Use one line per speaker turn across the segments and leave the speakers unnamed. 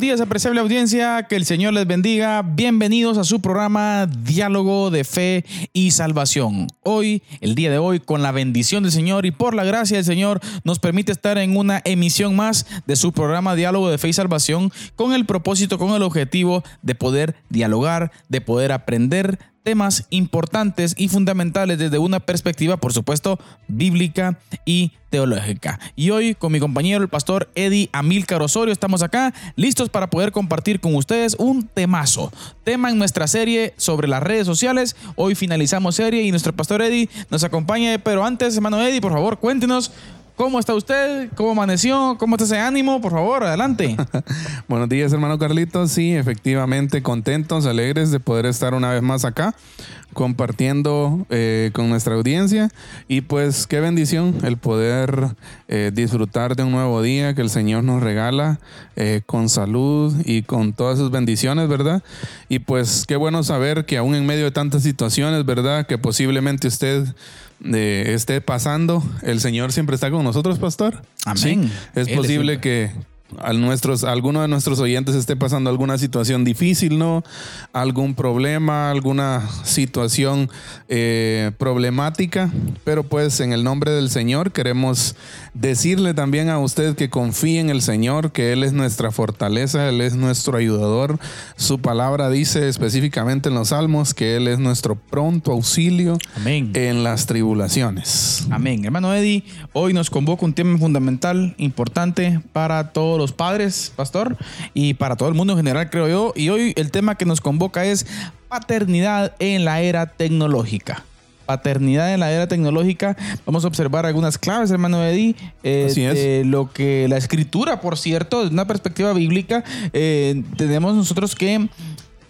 Días, apreciable audiencia. Que el Señor les bendiga. Bienvenidos a su programa Diálogo de Fe y Salvación. Hoy, el día de hoy, con la bendición del Señor y por la gracia del Señor, nos permite estar en una emisión más de su programa Diálogo de Fe y Salvación con el propósito, con el objetivo de poder dialogar, de poder aprender temas importantes y fundamentales desde una perspectiva, por supuesto, bíblica y teológica. Y hoy con mi compañero el pastor Eddie Amílcar Osorio estamos acá listos para poder compartir con ustedes un temazo, tema en nuestra serie sobre las redes sociales. Hoy finalizamos serie y nuestro pastor Eddie nos acompaña, pero antes, hermano Eddie, por favor, cuéntenos ¿Cómo está usted? ¿Cómo amaneció? ¿Cómo está ese ánimo? Por favor, adelante.
Buenos días, hermano Carlitos. Sí, efectivamente, contentos, alegres de poder estar una vez más acá compartiendo eh, con nuestra audiencia. Y pues qué bendición el poder eh, disfrutar de un nuevo día que el Señor nos regala eh, con salud y con todas sus bendiciones, ¿verdad? Y pues qué bueno saber que aún en medio de tantas situaciones, ¿verdad? Que posiblemente usted esté pasando, el Señor siempre está con nosotros, pastor.
Amén.
Es posible que, a nuestros, alguno de nuestros oyentes esté pasando alguna situación difícil, ¿no? Algún problema, alguna situación eh, problemática, pero pues en el nombre del Señor queremos decirle también a usted que confíe en el Señor, que Él es nuestra fortaleza, Él es nuestro ayudador. Su palabra dice específicamente en los Salmos que Él es nuestro pronto auxilio en las tribulaciones.
Amén. Hermano Eddie, hoy nos convoca un tema fundamental, importante para todos los padres, pastor, y para todo el mundo en general, creo yo. Y hoy el tema que nos convoca es paternidad en la era tecnológica paternidad en la era tecnológica. Vamos a observar algunas claves, hermano Eddie, eh, lo que la escritura, por cierto, desde una perspectiva bíblica, eh, tenemos nosotros que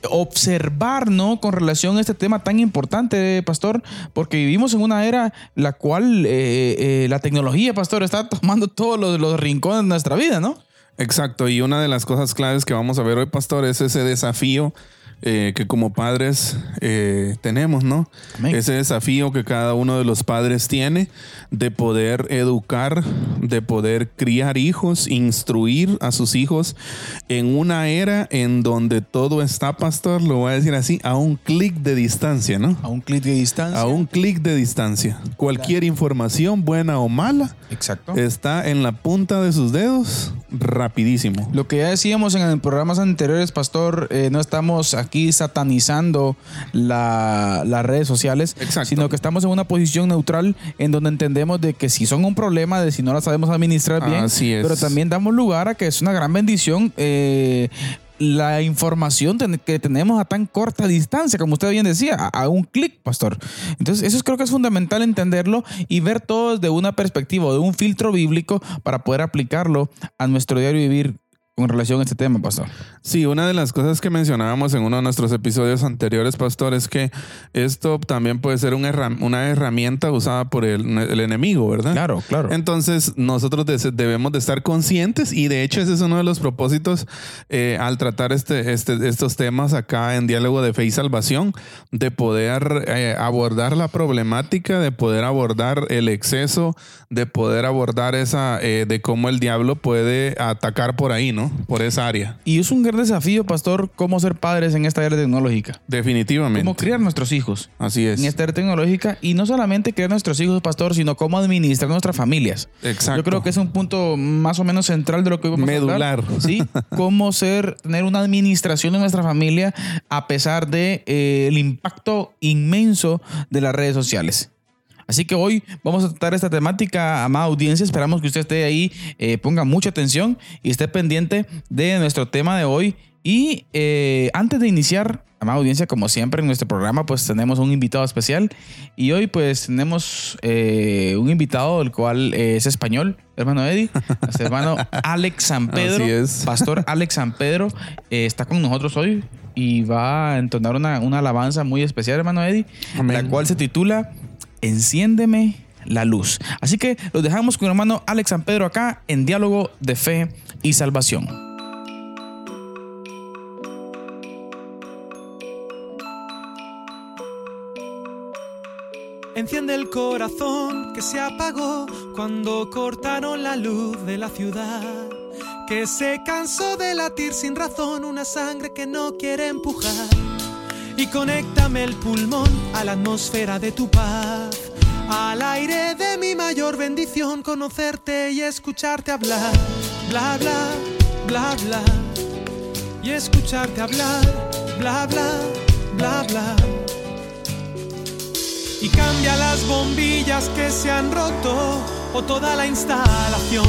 observar, ¿no? Con relación a este tema tan importante, pastor, porque vivimos en una era la cual eh, la tecnología, pastor, está tomando todos los, los rincones de nuestra vida, ¿no?
Exacto, y una de las cosas claves que vamos a ver hoy, pastor, es ese desafío eh, que como padres eh, tenemos, ¿no? Ese desafío que cada uno de los padres tiene de poder educar, de poder criar hijos, instruir a sus hijos en una era en donde todo está, pastor, lo voy a decir así, a un clic de distancia, ¿no?
A un clic de distancia.
A un clic de distancia. Cualquier información, buena o mala,
Exacto.
está en la punta de sus dedos rapidísimo.
Lo que ya decíamos en programas anteriores, pastor, eh, no estamos aquí aquí satanizando las redes sociales, sino que estamos en una posición neutral en donde entendemos de que si son un problema, de si no las sabemos administrar bien, pero también damos lugar a que es una gran bendición. Eh, la información que tenemos a tan corta distancia, como usted bien decía, a, un clic, pastor. Entonces, eso creo que es fundamental entenderlo y ver todo desde una perspectiva, de un filtro bíblico para poder aplicarlo a nuestro diario vivir con relación a este tema, pastor.
Sí, una de las cosas que mencionábamos en uno de nuestros episodios anteriores, pastor, es que esto también puede ser una herramienta usada por el, enemigo, ¿verdad?
Claro, claro.
Entonces, nosotros debemos de estar conscientes y de hecho ese es uno de los propósitos eh, al tratar este, este, estos temas acá en Diálogo de Fe y Salvación, de poder eh, abordar la problemática, de poder abordar el exceso, de poder abordar esa, eh, de cómo el diablo puede atacar por ahí, ¿no? Por esa área.
Y es un gran desafío, pastor, cómo ser padres en esta era tecnológica.
Definitivamente.
Cómo criar nuestros hijos.
Así es.
En esta era tecnológica y no solamente criar nuestros hijos, pastor, sino cómo administrar nuestras familias.
Exacto.
Yo creo que es un punto más o menos central de lo que vamos
Medular.
a Sí. Cómo ser, tener una administración de nuestra familia a pesar de eh, el impacto inmenso de las redes sociales. Así que hoy vamos a tratar esta temática, amada audiencia. Esperamos que usted esté ahí, eh, ponga mucha atención y esté pendiente de nuestro tema de hoy Y eh, antes de iniciar, amada audiencia, como siempre en nuestro programa, pues tenemos un invitado especial. Y hoy pues tenemos eh, un invitado, el cual es español, hermano Eddie, nuestro hermano Alex San Pedro.
Así es.
Pastor Alex San Pedro eh, está con nosotros hoy y va a entonar una, una alabanza muy especial, hermano Eddie,
Amén.
la cual se titula Enciéndeme la luz. Así que los dejamos con el hermano Alex San Pedro acá en diálogo de fe y salvación.
Enciende el corazón que se apagó cuando cortaron la luz de la ciudad. Que se cansó de latir sin razón una sangre que no quiere empujar. Y conéctame el pulmón a la atmósfera de tu paz. Al aire de mi mayor bendición, conocerte y escucharte hablar. Bla, bla, bla, bla. Y escucharte hablar. Bla, bla, bla, bla y cambia las bombillas que se han roto o toda la instalación.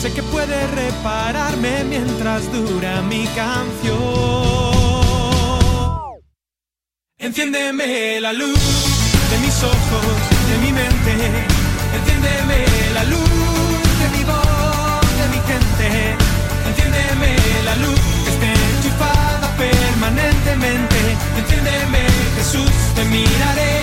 Sé que puede repararme mientras dura mi canción. Enciéndeme la luz de mis ojos, de mi mente. Enciéndeme la luz de mi voz, de mi gente. Enciéndeme la luz que esté enchufada permanentemente. Enciéndeme, Jesús, te miraré,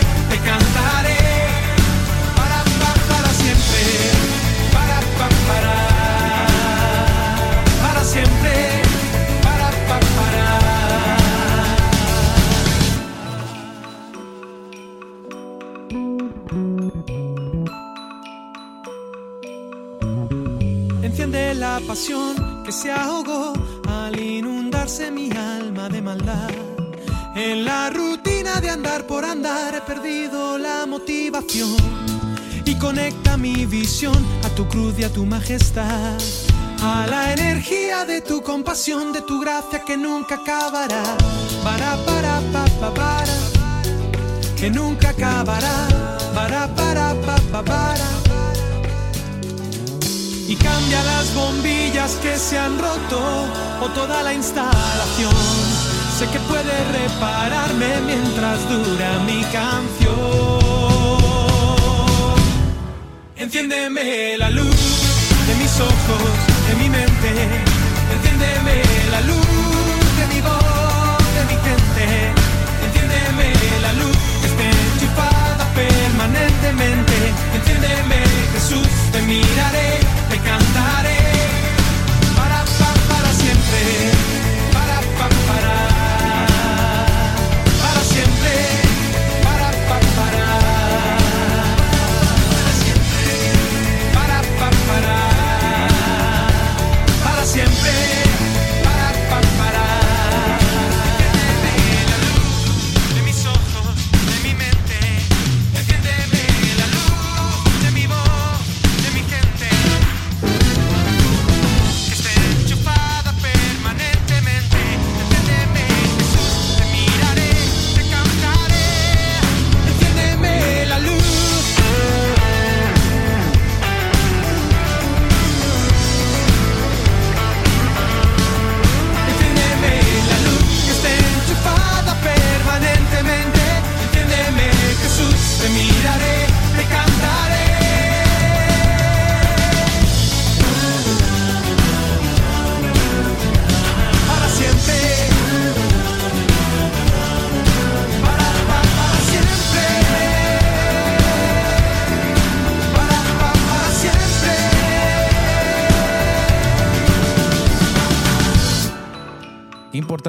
la pasión que se ahogó al inundarse mi alma de maldad. En la rutina de andar por andar he perdido la motivación y conecta mi visión a tu cruz y a tu majestad. A la energía de tu compasión, de tu gracia que nunca acabará. Para, para, pa, pa, para, que nunca acabará. Para, para, pa, pa, para y cambia las bombillas que se han roto o toda la instalación. Sé que puede repararme mientras dura mi canción. Enciéndeme la luz de mis ojos, de mi mente. Enciéndeme la luz de mi voz, de mi gente. Enciéndeme la luz que esté enchufada permanentemente. Enciéndeme, Jesús, te miraré, para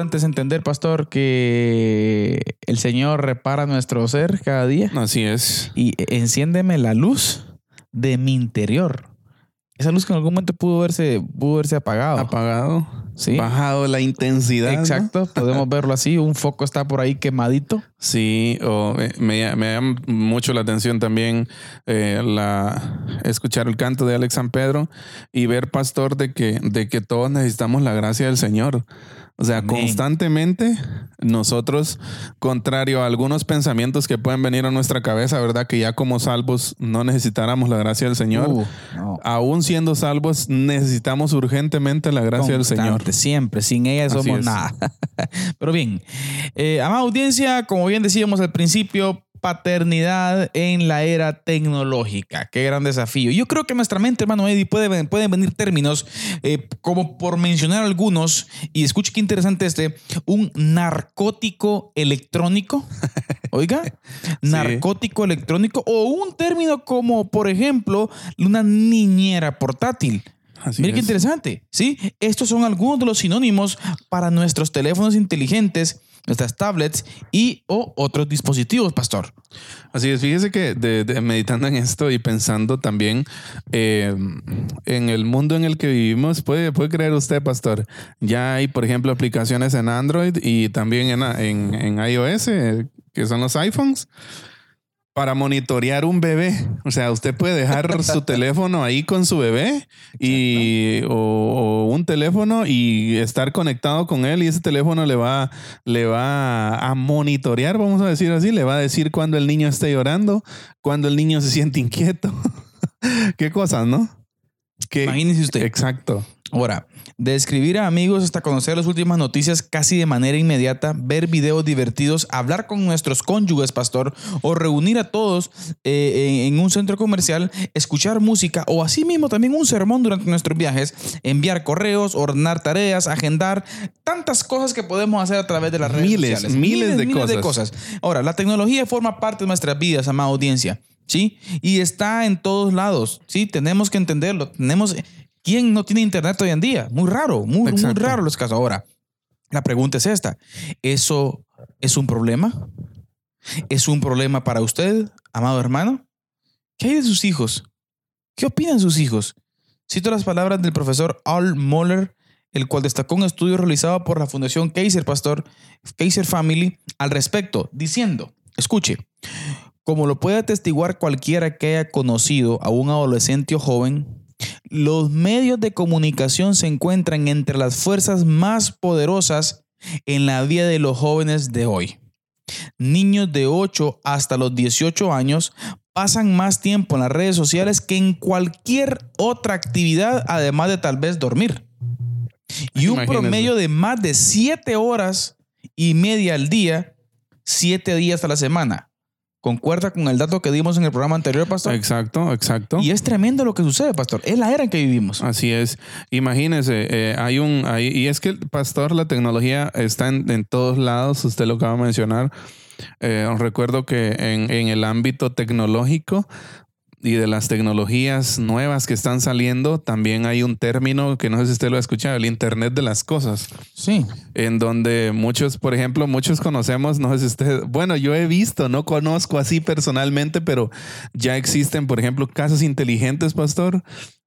importante es entender, pastor, que el Señor repara nuestro ser cada día
Así es.
y enciéndeme la luz de mi interior. Esa luz que en algún momento pudo verse, pudo verse apagado.
Apagado.
Sí.
Bajado la intensidad. ¿no?
Exacto, podemos verlo así. Un foco está por ahí quemadito.
Sí, o eh, me, me llama mucho la atención también eh, la, escuchar el canto de Alex San Pedro y ver, pastor, de que, de que todos necesitamos la gracia del Señor. O sea,
Amén.
constantemente nosotros, contrario a algunos pensamientos que pueden venir a nuestra cabeza, ¿verdad? Que ya como salvos no necesitáramos la gracia del Señor.
Uh, no.
Aún siendo salvos, necesitamos urgentemente la gracia del Señor.
Siempre, sin ella somos nada. Pero bien, eh, amada audiencia, como bien decíamos al principio, paternidad en la era tecnológica. Qué gran desafío. Yo creo que nuestra mente, hermano Eddie, puede, pueden venir términos eh, como por mencionar algunos, y escuche qué interesante este, un narcótico electrónico. Oiga, narcótico electrónico o un término como, por ejemplo, una niñera portátil.
Así
Mire qué
es.
interesante, ¿sí? Estos son algunos de los sinónimos para nuestros teléfonos inteligentes, nuestras tablets y o otros dispositivos, pastor.
Así es, fíjese que de- meditando en esto y pensando también eh, en el mundo en el que vivimos, puede, puede creer usted, pastor, ya hay, por ejemplo, aplicaciones en Android y también en, en, en iOS, eh, que son los iPhones, para monitorear un bebé. O sea, usted puede dejar su teléfono ahí con su bebé y, o, o un teléfono y estar conectado con él y ese teléfono le va, le va a monitorear, vamos a decir así, le va a decir cuando el niño esté llorando, cuando el niño se siente inquieto. Qué cosas, ¿no? Que,
Imagínese usted.
Exacto.
Ahora, de escribir a amigos hasta conocer las últimas noticias casi de manera inmediata, ver videos divertidos, hablar con nuestros cónyuges, pastor, o reunir a todos eh, en un centro comercial, escuchar música o asimismo también un sermón durante nuestros viajes, enviar correos, ordenar tareas, agendar, tantas cosas que podemos hacer a través de las redes
Miles,
sociales.
miles de
de
cosas.
cosas. Ahora, la tecnología forma parte de nuestras vidas, amada audiencia. ¿Sí? Y está en todos lados, ¿sí? Tenemos que entenderlo. Tenemos... ¿Quién no tiene internet hoy en día? Muy raro, muy, raro los casos. Ahora, la pregunta es esta. ¿Eso es un problema? ¿Es un problema para usted, amado hermano? ¿Qué hay de sus hijos? ¿Qué opinan sus hijos? Cito las palabras del profesor Al Moller, el cual destacó un estudio realizado por la Fundación Kaiser Pastor, Kaiser Family, al respecto, diciendo, escuche, como lo puede atestiguar cualquiera que haya conocido a un adolescente o joven, los medios de comunicación se encuentran entre las fuerzas más poderosas en la vida de los jóvenes de hoy. Niños de 8 hasta los 18 años pasan más tiempo en las redes sociales que en cualquier otra actividad, además de tal vez dormir. Y un promedio de más de 7 horas y media al día, 7 días a la semana. ¿Concuerda con el dato que dimos en el programa anterior, pastor?
Exacto, exacto.
Y es tremendo lo que sucede, pastor. Es la era en que vivimos.
Así es. Imagínese, eh, hay un, hay- y es que, pastor, la tecnología está en, en todos lados, usted lo acaba de mencionar. Eh, os recuerdo que en, en el ámbito tecnológico y de las tecnologías nuevas que están saliendo, también hay un término que no sé si usted lo ha escuchado, el Internet de las Cosas
Sí.
en donde muchos, por ejemplo, muchos conocemos, no sé si usted, bueno, yo he visto, no conozco así personalmente, pero ya existen, por ejemplo, casas inteligentes, pastor,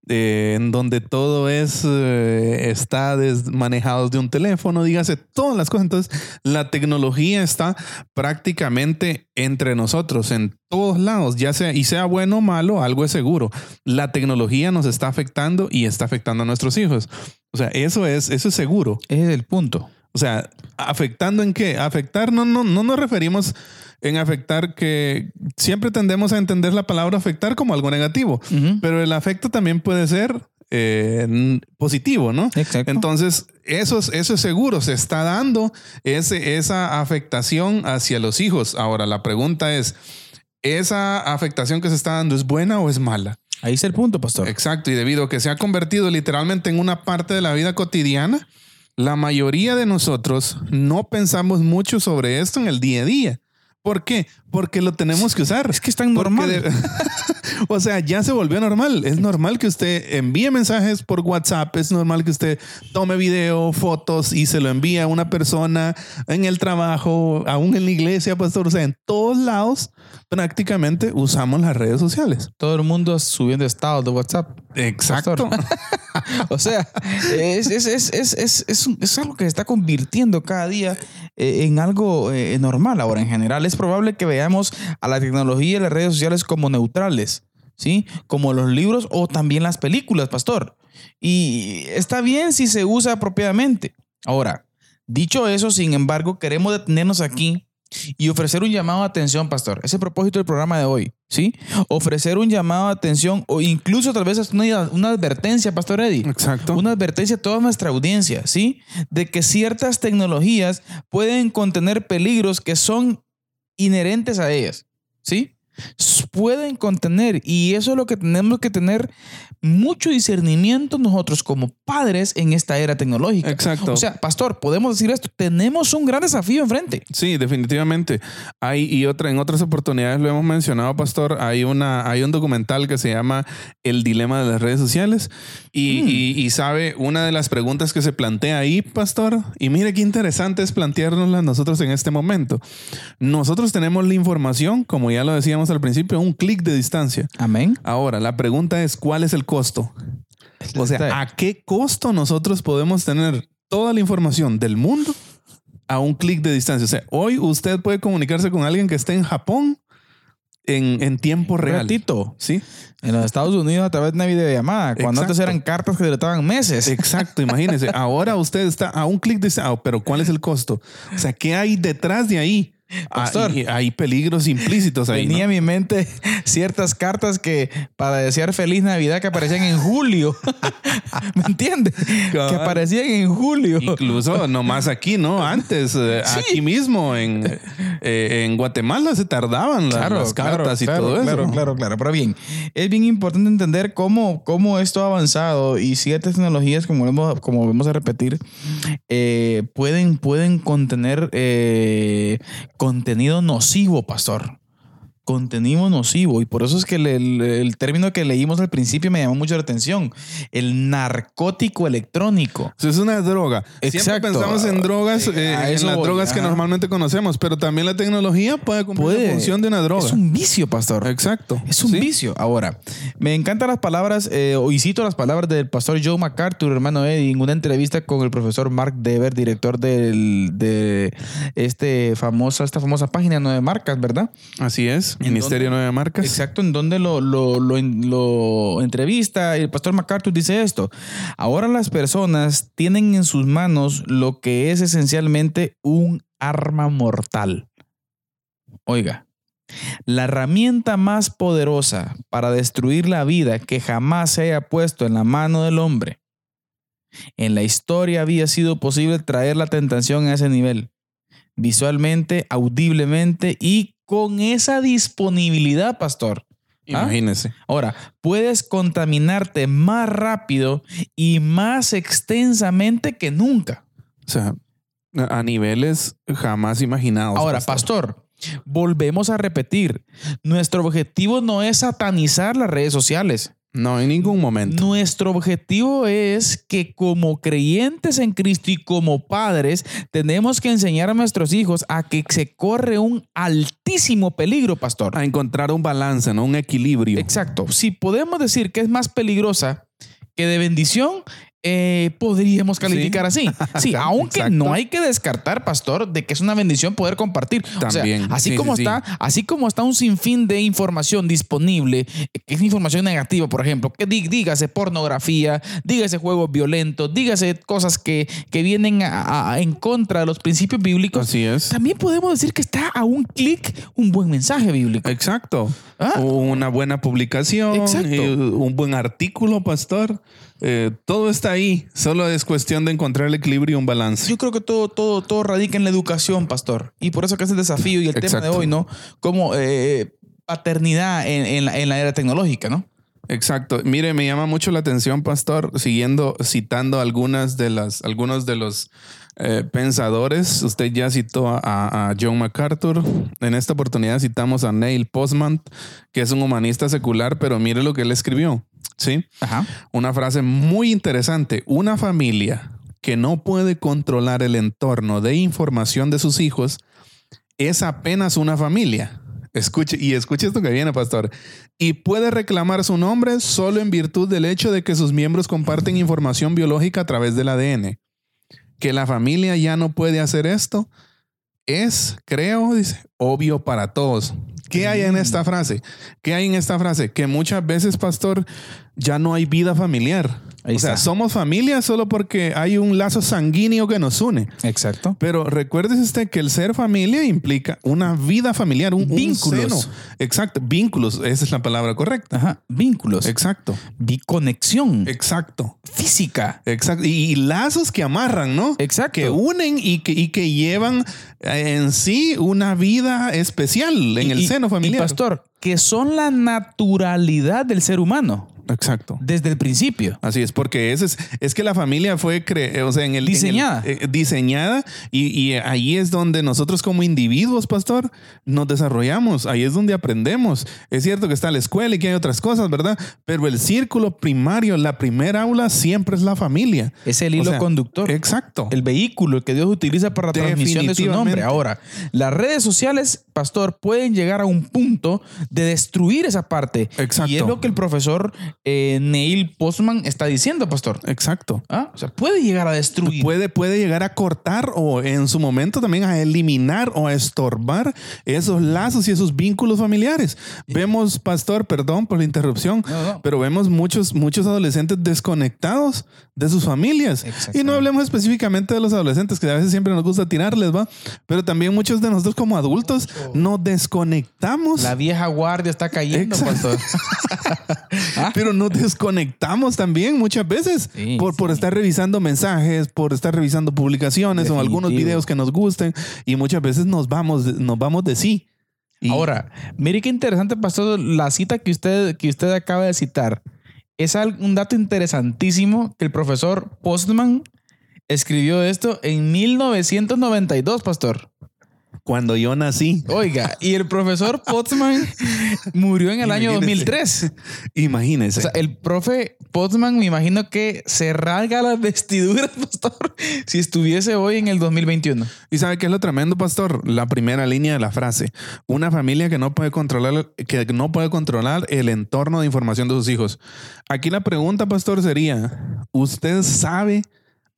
eh, en donde todo es, eh, está manejado de un teléfono, dígase, todas las cosas. Entonces, la tecnología está prácticamente entre nosotros, en todos lados, ya sea, y sea bueno o malo, algo es seguro. La tecnología nos está afectando y está afectando a nuestros hijos. O sea, eso es, eso es seguro.
Ese es el punto.
O sea, ¿afectando en qué? Afectar no, no, no nos referimos en afectar que siempre tendemos a entender la palabra afectar como algo negativo, pero el afecto también puede ser eh, positivo, ¿no?
Exacto.
Entonces, eso es, eso es seguro, se está dando ese, esa afectación hacia los hijos. Ahora, la pregunta es, ¿esa afectación que se está dando es buena o es mala?
Ahí está el punto, pastor.
Exacto, y debido a que se ha convertido literalmente en una parte de la vida cotidiana, la mayoría de nosotros no pensamos mucho sobre esto en el día a día. ¿Por qué? Porque lo tenemos que usar.
Es que es tan normal.
de- o sea, ya se volvió normal. Es normal que usted envíe mensajes por WhatsApp. Es normal que usted tome video, fotos y se lo envíe a una persona en el trabajo, aún en la iglesia, pastor. O sea, en todos lados prácticamente usamos las redes sociales.
Todo el mundo subiendo estados de WhatsApp.
Exacto.
O sea, es, es, es, es, algo que se está convirtiendo cada día eh, en algo eh, normal. Ahora, en general, es probable que veamos a la tecnología y las redes sociales como neutrales, ¿sí? Como los libros o también las películas, pastor. Y está bien si se usa apropiadamente. Ahora, Dicho eso, sin embargo, queremos detenernos aquí y ofrecer un llamado de atención, pastor. Ese es el propósito del programa de hoy, ¿sí? Ofrecer un llamado de atención o incluso tal vez una, una advertencia, pastor Eddie.
Exacto.
Una advertencia a toda nuestra audiencia, ¿sí? De que ciertas tecnologías pueden contener peligros que son inherentes a ellas, ¿sí? Pueden contener y eso es lo que tenemos que tener mucho discernimiento nosotros como padres en esta era tecnológica.
Exacto.
O sea, pastor, podemos decir esto, tenemos un gran desafío enfrente.
Sí, definitivamente. Hay y otra en otras oportunidades lo hemos mencionado, pastor, hay una hay un documental que se llama El dilema de las redes sociales y,
Mm.
y- y sabe una de las preguntas que se plantea ahí, pastor, y mire qué interesante es planteárnosla nosotros en este momento. Nosotros tenemos la información, como ya lo decíamos al principio, un clic de distancia.
Amén.
Ahora, la pregunta es, ¿cuál es el costo? O sea, ¿a qué costo nosotros podemos tener toda la información del mundo a un clic de distancia? O sea, hoy usted puede comunicarse con alguien que esté en Japón en, en tiempo real.
Ratito.
Sí,
En los Estados Unidos a través de una videollamada, cuando antes eran cartas que trataban meses.
exacto. Imagínese, ahora usted está a un clic de distancia, Ah, pero ¿cuál es el costo? O sea, ¿qué hay detrás de ahí? Ah,
Pastor.
hay peligros implícitos ahí.
Venía
¿no?
a mi mente ciertas cartas que para desear feliz Navidad que aparecían en julio. ¿Me entiendes? Que aparecían en julio.
Incluso nomás aquí, ¿no? Antes, eh,
Sí.
aquí mismo en, eh, en Guatemala se tardaban la- las, cartas y
claro,
todo eso.
Claro, claro, claro. Pero bien, es bien importante entender cómo, cómo esto ha avanzado y ciertas tecnologías, como vamos, como vamos a repetir, eh, pueden, pueden contener contenido nocivo, pastor. Contenido nocivo. Y por eso es que el, el- el término que leímos al principio me llamó mucho la atención. El narcótico electrónico.
Eso es una droga. Siempre
Exacto.
pensamos en drogas, eh,
A
en
eso
las drogas que normalmente conocemos, pero también la tecnología puede cumplir
Puede.
la función de una droga.
Es un vicio, pastor.
Exacto.
Es un
Sí.
vicio. Ahora, me encantan las palabras, eh, y cito las palabras del pastor Joe MacArthur, hermano Eddie, en una entrevista con el profesor Mark Dever, director del, de este famosa, esta famosa página Nueve Marcas, ¿verdad?
Así es.
¿En
Ministerio
dónde?
Nueve Marcas.
Exacto, en donde lo, lo, lo, lo entrevista y el pastor MacArthur dice esto. Ahora las personas tienen en sus manos lo que es esencialmente un arma mortal. Oiga, la herramienta más poderosa para destruir la vida que jamás se haya puesto en la mano del hombre. En la historia había sido posible traer la tentación a ese nivel, visualmente, audiblemente y con esa disponibilidad, pastor. ¿Ah?
Imagínese.
Ahora, puedes contaminarte más rápido y más extensamente que nunca.
O sea, a niveles jamás imaginados.
Ahora, pastor, volvemos a repetir, nuestro objetivo no es satanizar las redes sociales.
No, en ningún momento.
Nuestro objetivo es que como creyentes en Cristo y como padres tenemos que enseñar a nuestros hijos a que se corre un altísimo peligro, pastor.
A encontrar un balance, ¿no? Un equilibrio.
Exacto. Si podemos decir que es más peligrosa que de bendición, eh, podríamos calificar así. Sí, aunque
Exacto.
no hay que descartar, pastor, de que es una bendición poder compartir. O sea,
También.
así
Sí,
como
sí,
está, así como está un sinfín de información disponible, eh, que es información negativa, por ejemplo, que dí- dígase pornografía, dígase juegos violentos, dígase cosas que, que vienen a- a- en contra de los principios bíblicos.
Así es.
También podemos decir que está a un clic un buen mensaje bíblico.
Exacto.
Ah.
Una buena publicación,
Exacto.
un buen artículo, pastor. Eh, todo está ahí. Solo es cuestión de encontrar el equilibrio y un balance.
Yo creo que todo, todo, todo radica en la educación, pastor. Y por eso que es el desafío y el tema de hoy, ¿no? Como eh, paternidad en, en la, en la era tecnológica, ¿no?
Exacto. Mire, me llama mucho la atención, pastor, siguiendo citando algunas de las, algunos de los eh, pensadores. Usted ya citó a, a John MacArthur. En esta oportunidad citamos a Neil Postman, que es un humanista secular, pero mire lo que él escribió. Sí.
Ajá.
Una frase muy interesante. Una familia que no puede controlar el entorno de información de sus hijos es apenas una familia. Escuche, y escuche esto que viene, pastor. Y puede reclamar su nombre solo en virtud del hecho de que sus miembros comparten información biológica a través del ADN. Que la familia ya no puede hacer esto es, creo, dice, obvio para todos. ¿Qué hay en esta frase? ¿Qué hay en esta frase? Que muchas veces, pastor, ya no hay vida familiar.
Ahí
o sea,
está.
somos familia solo porque hay un lazo sanguíneo que nos une.
Exacto.
Pero recuérdese usted que el ser familia implica una vida familiar, un seno. Exacto, vínculos, esa es la palabra correcta.
Ajá. Vínculos.
Exacto,
Biconexión.
exacto.
física.
Exacto. Y, y lazos que amarran, ¿no?
Exacto.
Que unen y que, y que llevan eh, en sí una vida especial en
Y-
el
y-
seno
y,
familiar.
pastor, que son la naturalidad del ser humano
Exacto.
desde el principio.
Así es, porque ese es, es que la familia fue cre- o sea, en el, en el-
Diseñada.
eh, diseñada y, y ahí es donde nosotros como individuos, pastor, nos desarrollamos. Ahí es donde aprendemos. Es cierto que está la escuela y que hay otras cosas, ¿verdad? Pero el círculo primario, la primera aula, siempre es la familia.
Es el hilo
O sea,
conductor.
Exacto.
El vehículo que Dios utiliza para la transmisión de su nombre. Ahora, las redes sociales, pastor, pueden llegar a un punto de destruir esa parte.
Exacto.
Y es lo que el profesor eh, Neil Postman está diciendo, pastor.
Exacto.
¿Ah? O sea, puede llegar a destruir.
Puede, puede llegar a cortar o en su momento también a eliminar o a estorbar esos lazos y esos vínculos familiares. Vemos, pastor, perdón por la interrupción,
No, no.
pero vemos muchos, muchos adolescentes desconectados de sus familias. Y no hablemos específicamente de los adolescentes, que a veces siempre nos gusta tirarles, ¿va? Pero también muchos de nosotros como adultos nos desconectamos.
La vieja guardia está cayendo, pastor. ¿Ah?
Pero nos desconectamos también muchas veces
Sí,
por, por estar revisando mensajes, por estar revisando publicaciones o algunos
Definitivo.
videos que nos gusten y muchas veces nos vamos, de- nos vamos de sí. Y-
Ahora, mire qué interesante, pastor, la cita que usted, que usted acaba de citar. Es un dato interesantísimo que el profesor Postman escribió esto en 1992, pastor.
Cuando yo nací,
Oiga, y el profesor Postman murió en el año
Imagínese.
2003.
imagínense.
O sea, el profe Postman me imagino que se rasga las vestiduras, pastor, si estuviese hoy en el 2021.
y sabe qué es lo tremendo, pastor? La primera línea de la frase. Una familia que no puede controlar, que no puede controlar el entorno de información de sus hijos. Aquí la pregunta, pastor, sería: ¿Usted sabe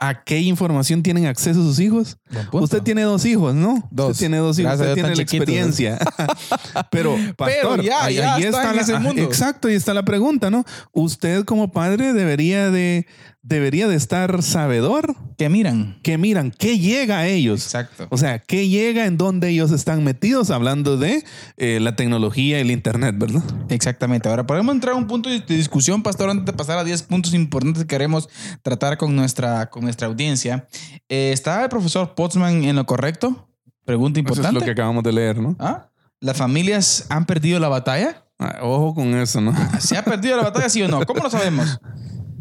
a qué información tienen acceso sus hijos? Usted tiene dos hijos, ¿no?
Dos.
Usted tiene dos hijos,
Gracias
usted tiene la experiencia. Pero, pastor,
ya,
ahí,
ya
ahí
está
está,
en
la,
ese mundo.
Exacto, y está la pregunta, ¿no? Usted como padre debería de, debería de estar sabedor
Que miran.
que miran qué llega a ellos.
Exacto.
O sea, qué llega en donde ellos están metidos hablando de eh, la tecnología y el internet, ¿verdad?
Exactamente. Ahora podemos entrar a un punto de discusión, pastor, antes de pasar a 10 puntos importantes que queremos tratar con nuestra, con nuestra audiencia. Eh, ¿Está el profesor Potsman en lo correcto? Pregunta
Eso es
importante.
lo que acabamos de leer, ¿no?
¿Ah? ¿Las familias han perdido la batalla?
Ah, ojo con eso, ¿no?
¿Se ha perdido la batalla, sí o no? ¿Cómo lo sabemos?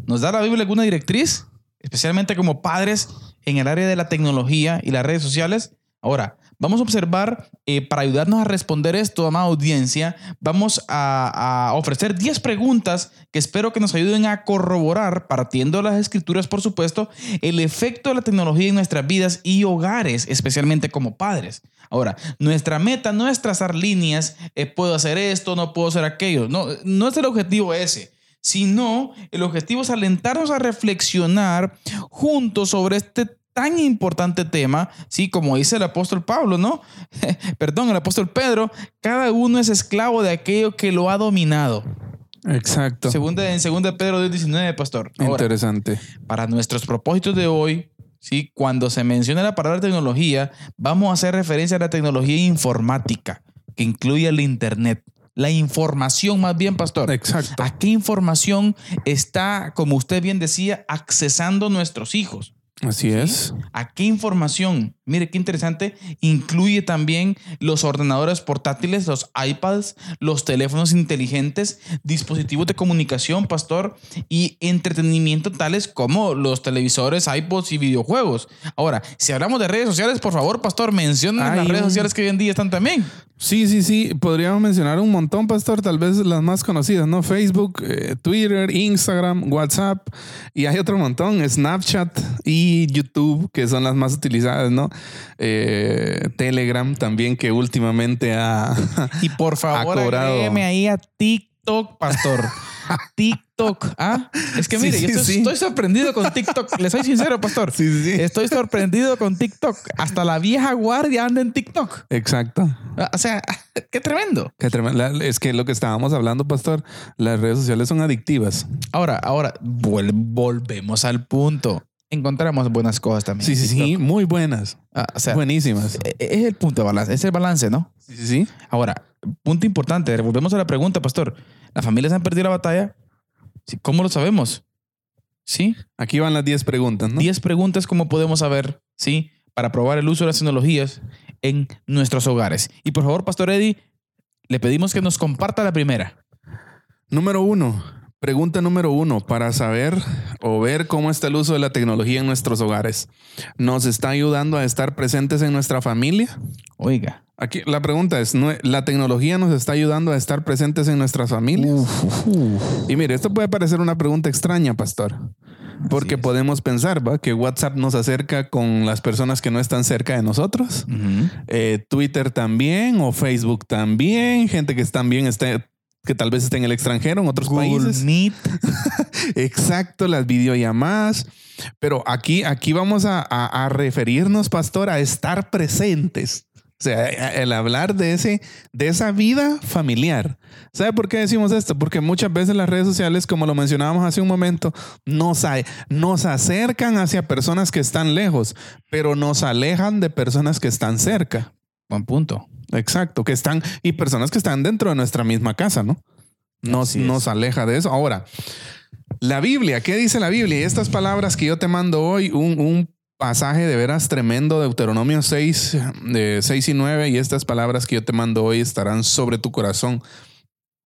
¿Nos da la Biblia alguna directriz? Especialmente como padres en el área de la tecnología y las redes sociales. Ahora, vamos a observar, eh, para ayudarnos a responder esto, amada audiencia, vamos a, ofrecer 10 preguntas que espero que nos ayuden a corroborar, partiendo las escrituras, por supuesto, el efecto de la tecnología en nuestras vidas y hogares, especialmente como padres. Ahora, nuestra meta no es trazar líneas, eh, puedo hacer esto, no puedo hacer aquello. No, no es el objetivo ese sino el objetivo es alentarnos a reflexionar juntos sobre este tan importante tema, sí, como dice el apóstol Pablo, ¿no? Perdón, el apóstol Pedro, cada uno es esclavo de aquello que lo ha dominado.
Exacto.
Segunda, en 2 Pedro 2.19, pastor. Ahora,
Interesante.
para nuestros propósitos de hoy, ¿sí? cuando se menciona la palabra tecnología, vamos a hacer referencia a la tecnología informática, que incluye el Internet. La información más bien, pastor.
Exacto.
¿A qué información está, como usted bien decía, accesando nuestros hijos?
Así es.
¿A qué información? Mire qué interesante. Incluye también los ordenadores portátiles, los iPads, los teléfonos inteligentes, dispositivos de comunicación, pastor, y entretenimiento tales como los televisores, iPods y videojuegos. Ahora, si hablamos de redes sociales, por favor, pastor, mencionen
Hay
las redes sociales que hoy en día están también.
Sí, sí, sí. Podríamos mencionar un montón, Pastor. Tal vez las más conocidas, ¿no? Facebook, eh, Twitter, Instagram, WhatsApp. Y hay otro montón. Snapchat y YouTube, que son las más utilizadas, ¿no? Eh, Telegram también, que últimamente ha...
Y por favor, agrégueme ahí a TikTok, pastor. TikTok. ¿Ah? Es que mire,
Sí,
yo estoy,
sí.
estoy sorprendido con TikTok. Le soy sincero, pastor. Estoy sorprendido con TikTok. Hasta la vieja guardia anda en TikTok.
Exacto.
Ah, O sea, qué tremendo.
Qué tremendo. Es que lo que estábamos hablando, pastor, las redes sociales son adictivas.
Ahora, ahora, volvemos al punto. Encontramos buenas cosas también.
Sí, sí, sí, muy buenas.
Ah, o sea,
Buenísimas.
e- es el punto de balance, es el balance, ¿no?
Sí, sí, sí.
Ahora, punto importante, volvemos a la pregunta, pastor. ¿Las familias han perdido la batalla? ¿Cómo lo sabemos? ¿Sí?
Aquí van las 10 preguntas, ¿no?
10 preguntas, ¿cómo podemos saber? ¿Sí? Para probar el uso de las tecnologías en nuestros hogares. Y por favor, pastor Eddie, le pedimos que nos comparta la primera.
Número uno. Pregunta número uno. Para saber o ver cómo está el uso de la tecnología en nuestros hogares. ¿Nos está ayudando a estar presentes en nuestra familia?
Oiga.
Aquí la pregunta es, ¿no- ¿la tecnología nos está ayudando a estar presentes en nuestras familias? Y mire, esto puede parecer una pregunta extraña, pastor. Porque podemos pensar, ¿va? Que WhatsApp nos acerca con las personas que no están cerca de nosotros. Eh, Twitter también o Facebook también. Gente que también está, que tal vez esté en el extranjero, en otros
Google
países.
Meet.
Exacto, las videollamadas. Pero aquí, aquí vamos a, a- a referirnos, pastor, a estar presentes. O sea, el hablar de, ese, de esa vida familiar. ¿Sabe por qué decimos esto? Porque muchas veces las redes sociales, como lo mencionábamos hace un momento, nos, a- nos acercan hacia personas que están lejos, pero nos alejan de personas que están cerca.
Buen punto.
Exacto, que están y personas que están dentro de nuestra misma casa, ¿no? Nos, nos aleja de eso. Ahora, la Biblia, ¿qué dice la Biblia? Y estas palabras que yo te mando hoy, un, un pasaje de veras tremendo, Deuteronomio 6, de 6 y 9, y estas palabras que yo te mando hoy estarán sobre tu corazón.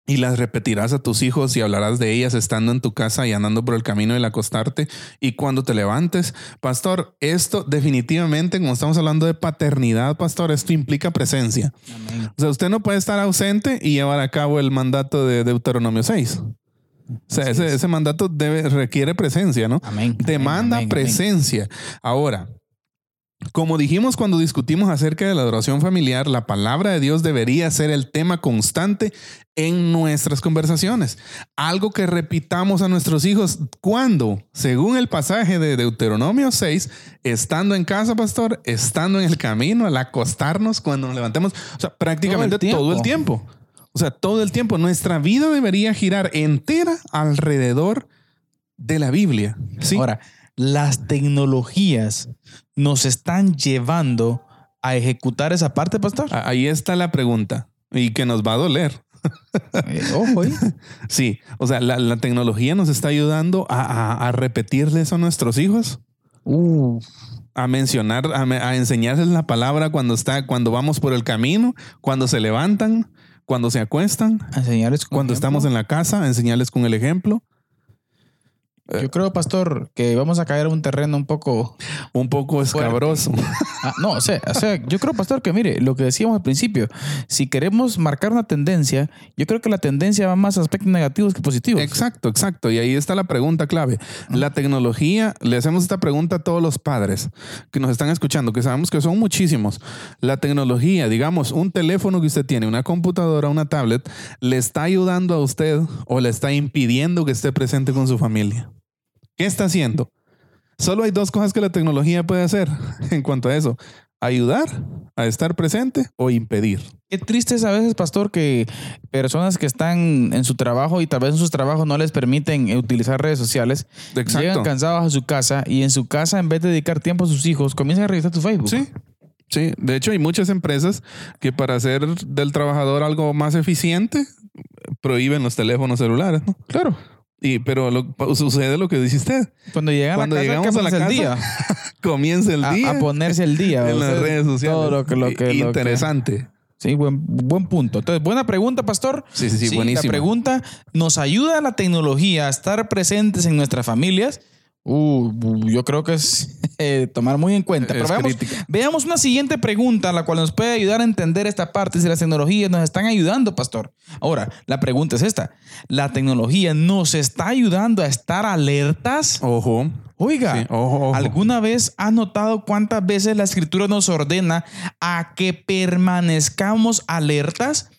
Y las repetirás a tus hijos y hablarás de ellas estando en tu casa y andando por el camino del acostarte y cuando te levantes. Pastor, esto definitivamente, como estamos hablando de paternidad, pastor, esto implica presencia.
Amén.
O sea, usted no puede estar ausente y llevar a cabo el mandato de Deuteronomio 6. O sea, ese,
es.
ese mandato debe, requiere presencia, ¿no?
Amén.
Demanda
Amén, amén, amén.
presencia. Ahora, como dijimos cuando discutimos acerca de la adoración familiar, la palabra de Dios debería ser el tema constante en nuestras conversaciones. Algo que repitamos a nuestros hijos cuando, según el pasaje de Deuteronomio 6, estando en casa, pastor, estando en el camino, al acostarnos, cuando nos levantemos, o sea, prácticamente todo el tiempo. O sea, todo el tiempo. Nuestra vida debería girar entera alrededor de la Biblia. ¿sí?
Ahora, las tecnologías nos están llevando a ejecutar esa parte, pastor.
Ahí está la pregunta y que nos va a doler.
Eh, ojo, ¿eh?
Sí, o sea, la, la tecnología nos está ayudando a, a- a repetirle eso a nuestros hijos, a mencionar, a, enseñarles la palabra cuando está, cuando vamos por el camino, cuando se levantan, cuando se acuestan,
A enseñarles con
cuando
ejemplo.
estamos en la casa, a enseñarles con el ejemplo.
Yo creo, pastor, que vamos a caer a un terreno un poco.
Un poco escabroso.
Ah, no, o sea, o sea, yo creo, pastor, que mire, lo que decíamos al principio, si queremos marcar una tendencia, yo creo que la tendencia va más a aspectos negativos que positivos.
Exacto, exacto. Y ahí está la pregunta clave. La tecnología, le hacemos esta pregunta a todos los padres que nos están escuchando, que sabemos que son muchísimos. La tecnología, digamos, un teléfono que usted tiene, una computadora, una tablet, le está ayudando a usted o le está impidiendo que esté presente con su familia. ¿Qué está haciendo? Solo hay dos cosas que la tecnología puede hacer en cuanto a eso. Ayudar a estar presente o impedir.
Qué triste es a veces, pastor, que personas que están en su trabajo y tal vez en sus trabajos no les permiten eh, utilizar redes sociales,
Exacto.
llegan cansados a su casa y en su casa, en vez de dedicar tiempo a sus hijos, comienzan a revisar tu Facebook.
Sí. Sí, de hecho hay muchas empresas que para hacer del trabajador algo más eficiente prohíben los teléfonos celulares, ¿no?
Claro.
Y, pero lo- sucede lo que dice usted.
Cuando llegan
Cuando
a la casa,
llegamos a la
¿qué pasa el
casa,
día?
Comienza el
A-
día
A, ponerse el día.
en
o
las redes sociales.
Todo lo que, lo que, lo que-
Interesante.
Sí, buen, buen punto. Entonces, buena pregunta, pastor.
Sí, sí, sí, buenísima.
La pregunta, ¿nos ayuda la tecnología a estar presentes en nuestras familias? Uh, yo creo que es eh, tomar muy en cuenta. Pero veamos, veamos una siguiente pregunta, la cual nos puede ayudar a entender esta parte, si las tecnologías nos están ayudando, pastor. Ahora, la pregunta es esta. ¿La tecnología nos está ayudando a estar alertas?
Ojo.
Oiga,
Sí, ojo, ojo.
¿alguna vez has notado cuántas veces la escritura nos ordena a que permanezcamos alertas?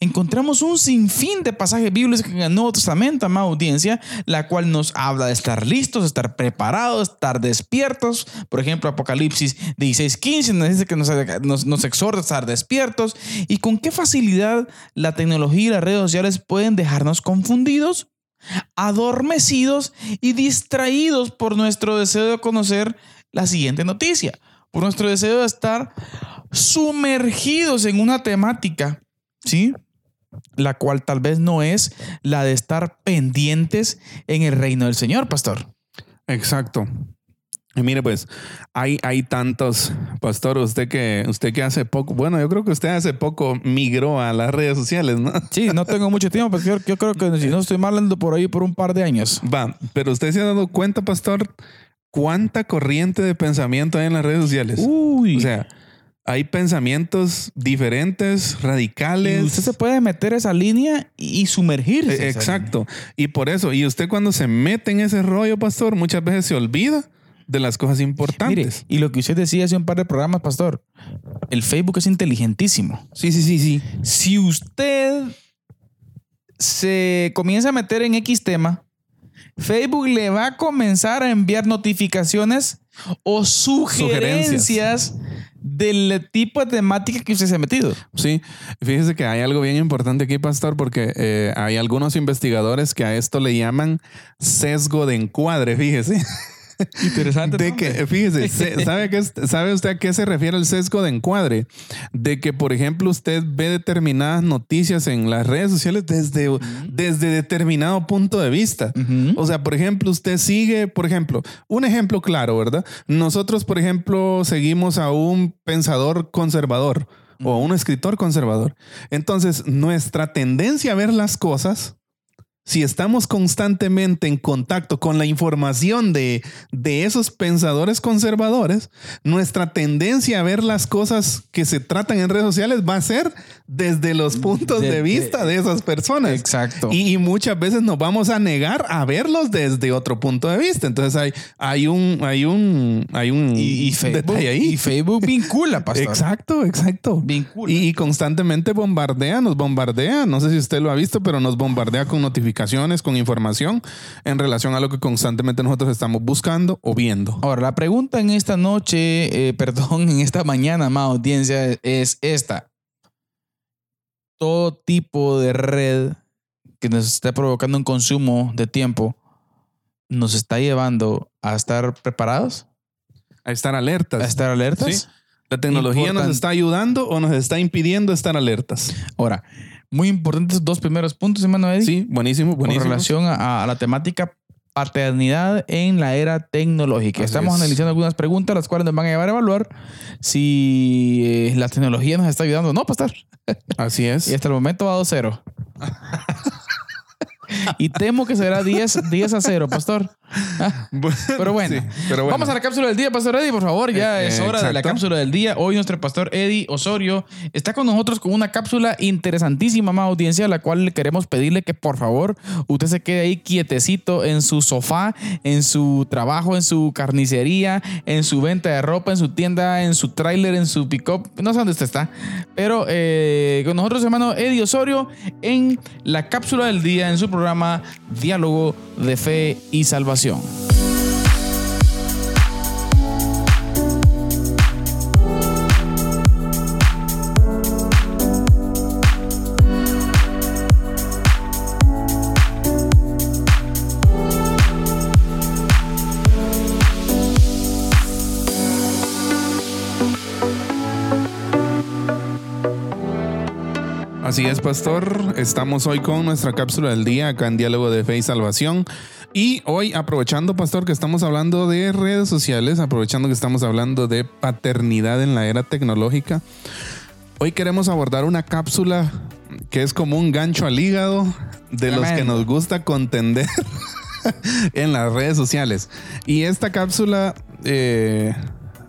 Encontramos un sinfín de pasajes bíblicos en el Nuevo Testamento, amada audiencia, la cual nos habla de estar listos, estar preparados, estar despiertos. Por ejemplo, Apocalipsis 16:15 nos dice que nos, nos, nos exhorta a estar despiertos. ¿Y con qué facilidad la tecnología y las redes sociales pueden dejarnos confundidos? adormecidos y distraídos por nuestro deseo de conocer la siguiente noticia, por nuestro deseo de estar sumergidos en una temática, ¿sí? La cual tal vez no es la de estar pendientes en el reino del Señor, pastor.
Exacto. Y mire, pues, hay, hay tantos, pastor, usted que, usted que hace poco, bueno, yo creo que usted hace poco migró a las redes sociales, ¿no?
Sí, no tengo mucho tiempo, pero yo, yo creo que si no estoy mal ando por ahí por un par de años.
Va, pero usted se ha dado cuenta, pastor, cuánta corriente de pensamiento hay en las redes sociales.
Uy.
O sea, hay pensamientos diferentes, radicales.
Y usted se puede meter esa línea y sumergirse.
Eh, Exacto. Y por eso, y usted cuando se mete en ese rollo, pastor, muchas veces se olvida de las cosas importantes.
Mire, y lo que usted decía hace un par de programas, pastor, el Facebook es inteligentísimo.
Sí, sí, sí, sí.
Si usted se comienza a meter en X tema, Facebook le va a comenzar a enviar notificaciones o sugerencias,
Sugerencias.
Del tipo de temática que usted se ha metido.
Sí, fíjese que hay algo bien importante aquí, pastor, porque eh, hay algunos investigadores que a esto le llaman sesgo de encuadre, fíjese.
Interesante.
De que, fíjese, se- ¿sabe, qué es- ¿sabe usted a qué se refiere el sesgo de encuadre? De que, por ejemplo, usted ve determinadas noticias en las redes sociales desde, desde determinado punto de vista. O sea, por ejemplo, usted sigue, por ejemplo, un ejemplo claro, ¿verdad? Nosotros, por ejemplo, seguimos a un pensador conservador o a un escritor conservador. Entonces, nuestra tendencia a ver las cosas si estamos constantemente en contacto con la información de, de esos pensadores conservadores, nuestra tendencia a ver las cosas que se tratan en redes sociales va a ser desde los puntos de,
De-
vista de, esas personas.
Exacto.
Y, y muchas veces nos vamos a negar a verlos desde otro punto de vista. Entonces hay, hay un, hay un, hay un
Y, y Facebook,
detalle ahí.
y Facebook vincula, pastor.
Exacto, exacto.
Vincula.
Y, y constantemente bombardea, nos bombardea. No sé si usted lo ha visto, pero nos bombardea con notificaciones, con información en relación a lo que constantemente nosotros estamos buscando o viendo.
Ahora, la pregunta en esta noche, eh, perdón, en esta mañana, amada audiencia, es esta. Todo tipo de red que nos está provocando un consumo de tiempo nos está llevando a estar preparados,
A estar alertas.
a estar alertas.
Sí. La tecnología nos está ayudando o nos está impidiendo estar alertas.
Ahora, muy importantes dos primeros puntos, hermano Eddie,
Sí, buenísimo,
con
buenísimo.
relación a, a la temática paternidad en la era tecnológica.
Así
Estamos
es.
analizando algunas preguntas, las cuales nos van a llevar a evaluar si eh, la tecnología nos está ayudando o no, pastor.
Así es.
Y hasta el momento va 2-0. y temo que será 10, 10 a 0, pastor. Ah, Pero bueno.
Sí, pero bueno.
Vamos a la cápsula del día, Pastor Eddie, por favor. Ya
Eh,
es hora de la cápsula del día. Hoy nuestro pastor Eddie Osorio está con nosotros con una cápsula interesantísima, más audiencia, a la cual le queremos pedirle que por favor usted se quede ahí quietecito en su sofá, en su trabajo, en su carnicería, en su venta de ropa, en su tienda, en su tráiler, en su pick-up. No sé dónde usted está. Pero eh, con nosotros, hermano Eddie Osorio, en la cápsula del día, en su programa Diálogo de Fe y Salvación.
Así es, pastor. Estamos hoy con nuestra cápsula del día acá en Diálogo de Fe y Salvación. Y hoy, aprovechando, pastor, que estamos hablando de redes sociales, aprovechando que estamos hablando de paternidad en la era tecnológica, hoy queremos abordar una cápsula que es como un gancho al hígado de los que nos gusta contender en las redes sociales. Y esta cápsula eh,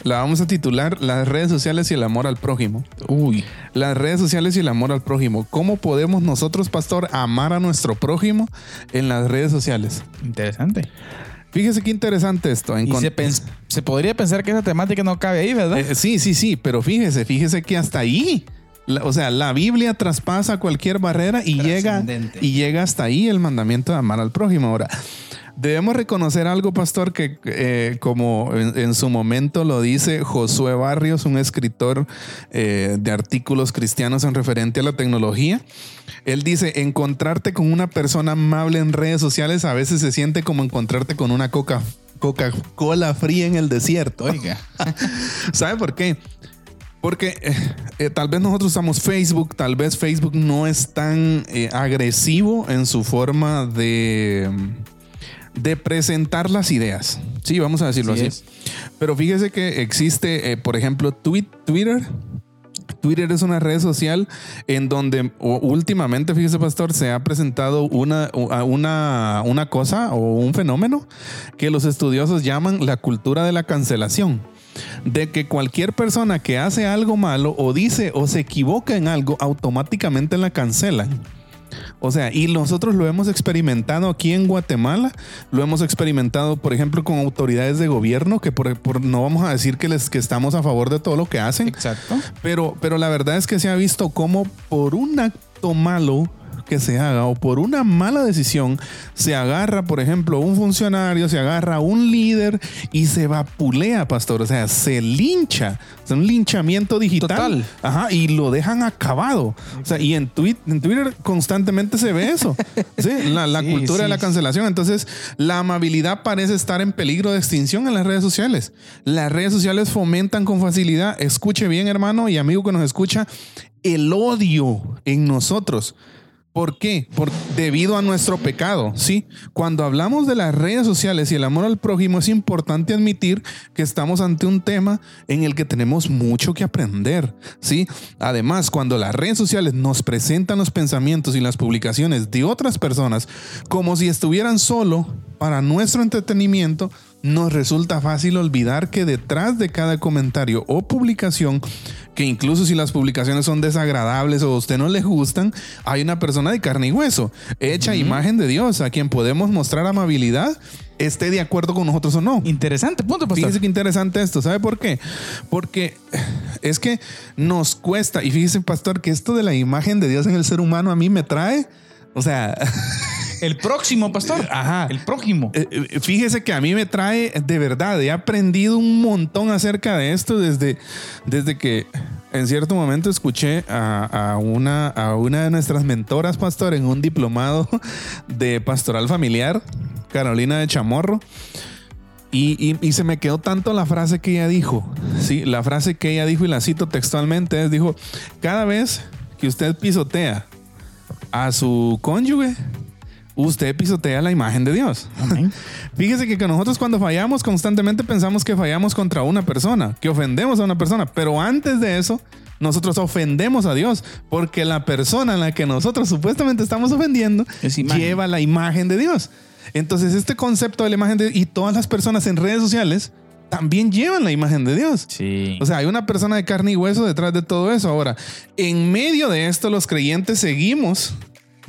la vamos a titular Las redes sociales y el amor al prójimo.
Uy.
Las redes sociales y el amor al prójimo. ¿Cómo podemos nosotros, pastor, amar a nuestro prójimo en las redes sociales?
Interesante.
Fíjese qué interesante esto. En
Y se, se podría pensar que esa temática no cabe ahí, ¿verdad?
Eh, sí, sí, sí, pero fíjese, fíjese que hasta ahí La- o sea, la Biblia traspasa cualquier barrera y llega, y llega hasta ahí el mandamiento de amar al prójimo. Ahora, debemos reconocer algo, pastor, que eh, como en, en su momento lo dice Josué Barrios, un escritor eh, de artículos cristianos en referente a la tecnología. Él dice, encontrarte con una persona amable en redes sociales a veces se siente como encontrarte con una coca. Coca-Cola fría en el desierto.
Oiga.
¿Sabe por qué? Porque eh, eh, tal vez nosotros usamos Facebook, tal vez Facebook no es tan eh, agresivo en su forma de, de presentar las ideas. Sí, vamos a decirlo
Así
así. Pero fíjese que existe, eh, por ejemplo, Twi- Twitter. Twitter es una red social en donde últimamente, fíjese pastor, se ha presentado una, una, una cosa o un fenómeno que los estudiosos llaman la cultura de la cancelación. De que cualquier persona que hace algo malo o dice o se equivoca en algo, automáticamente la cancelan. O sea, y nosotros lo hemos experimentado aquí en Guatemala, lo hemos experimentado, por ejemplo, con autoridades de gobierno, que por, por- no vamos a decir que, les, que estamos a favor de todo lo que hacen,
Exacto.
pero, pero la verdad es que se ha visto cómo por un acto malo que se haga o por una mala decisión se agarra, por ejemplo, un funcionario, se agarra un líder y se vapulea, pastor. O sea, se lincha. Es un linchamiento digital.
Total.
Ajá, y lo dejan acabado. O sea, y en, Twi- en Twitter constantemente se ve eso. Sí, la, la
Sí,
cultura de la cancelación. Entonces, la amabilidad parece estar en peligro de extinción en las redes sociales. Las redes sociales fomentan con facilidad, escuche bien hermano y amigo que nos escucha, el odio en nosotros. ¿Por qué? Por, debido a nuestro pecado, ¿sí? Cuando hablamos de las redes sociales y el amor al prójimo, es importante admitir que estamos ante un tema en el que tenemos mucho que aprender, ¿sí? Además, cuando las redes sociales nos presentan los pensamientos y las publicaciones de otras personas como si estuvieran solo para nuestro entretenimiento, nos resulta fácil olvidar que detrás de cada comentario o publicación, que incluso si las publicaciones son desagradables o a usted no le gustan, hay una persona de carne y hueso, hecha imagen de Dios, a quien podemos mostrar amabilidad, esté de acuerdo con nosotros o no.
Interesante punto, pastor.
Fíjese qué interesante esto. ¿Sabe por qué? Porque es que nos cuesta, y fíjese, pastor, que esto de la imagen de Dios en el ser humano a mí me trae, o sea,
El próximo, pastor.
Ajá.
El prójimo.
Eh, eh, Fíjese que a mí me trae de verdad, he aprendido un montón acerca de esto desde, desde que en cierto momento escuché a, a una, a una de nuestras mentoras, pastor, en un diplomado de pastoral familiar, Carolina de Chamorro. Y, y- y se me quedó tanto la frase que ella dijo. Sí, la frase que ella dijo y la cito textualmente es, dijo, cada vez que usted pisotea a su cónyuge, usted pisotea la imagen de Dios.
Amén.
Fíjese que, que nosotros cuando fallamos constantemente pensamos que fallamos contra una persona, que ofendemos a una persona, pero antes de eso nosotros ofendemos a Dios porque la persona en la que nosotros supuestamente estamos ofendiendo
Es
lleva la imagen de Dios. Entonces este concepto de la imagen de y todas las personas en redes sociales también llevan la imagen de Dios.
Sí.
O sea, hay una persona de carne y hueso detrás de todo eso. Ahora, en medio de esto, los creyentes seguimos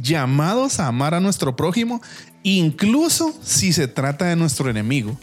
llamados a amar a nuestro prójimo, incluso si se trata de nuestro enemigo.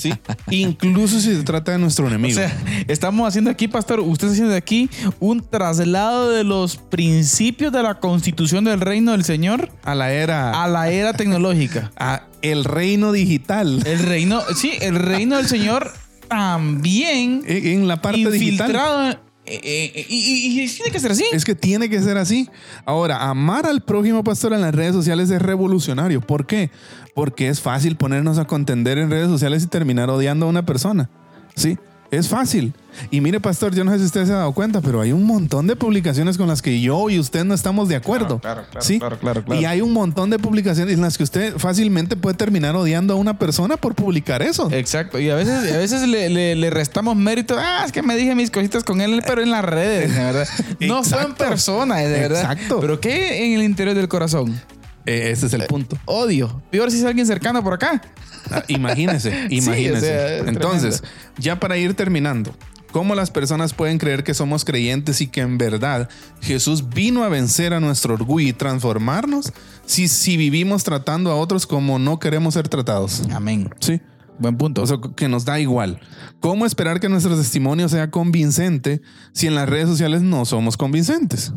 ¿Sí? incluso si se trata de nuestro
O
enemigo.
sea, estamos haciendo aquí, pastor, usted está haciendo aquí un traslado de los principios de la constitución del reino del Señor
a la era,
a la era tecnológica.
a el reino digital.
El reino, sí, el reino del Señor también
En en la parte digital.
Eh, eh, y, y- y tiene que ser así.
Es que tiene que ser así. Ahora, amar al prójimo pastor en las redes sociales es revolucionario. ¿Por qué? Porque es fácil ponernos a contender en redes sociales y terminar odiando a una persona. Sí, es fácil. Y mire, pastor, yo no sé si usted se ha dado cuenta, pero hay un montón de publicaciones con las que yo y usted no estamos de acuerdo.
Claro, claro,
¿Sí?
claro, claro, claro.
Y hay un montón de publicaciones en las que usted fácilmente puede terminar odiando a una persona por publicar eso.
Exacto. Y a veces, a veces le, le- le restamos mérito. Ah, es que me dije mis cositas con él, pero en las redes, de verdad. No fue en
Exacto.
persona, de verdad.
Exacto.
Pero ¿qué en el interior del corazón?
Eh, ese es el punto.
Odio. Peor si es alguien cercano por acá.
Ah, imagínese, imagínese.
o sea, es
Entonces, ya para ir terminando, ¿cómo las personas pueden creer que somos creyentes y que en verdad Jesús vino a vencer a nuestro orgullo y transformarnos si, si vivimos tratando a otros como no queremos ser tratados?
Amén.
Sí.
buen punto.
O sea, que nos da igual. ¿Cómo esperar que nuestro testimonio sea convincente si en las redes sociales no somos convincentes?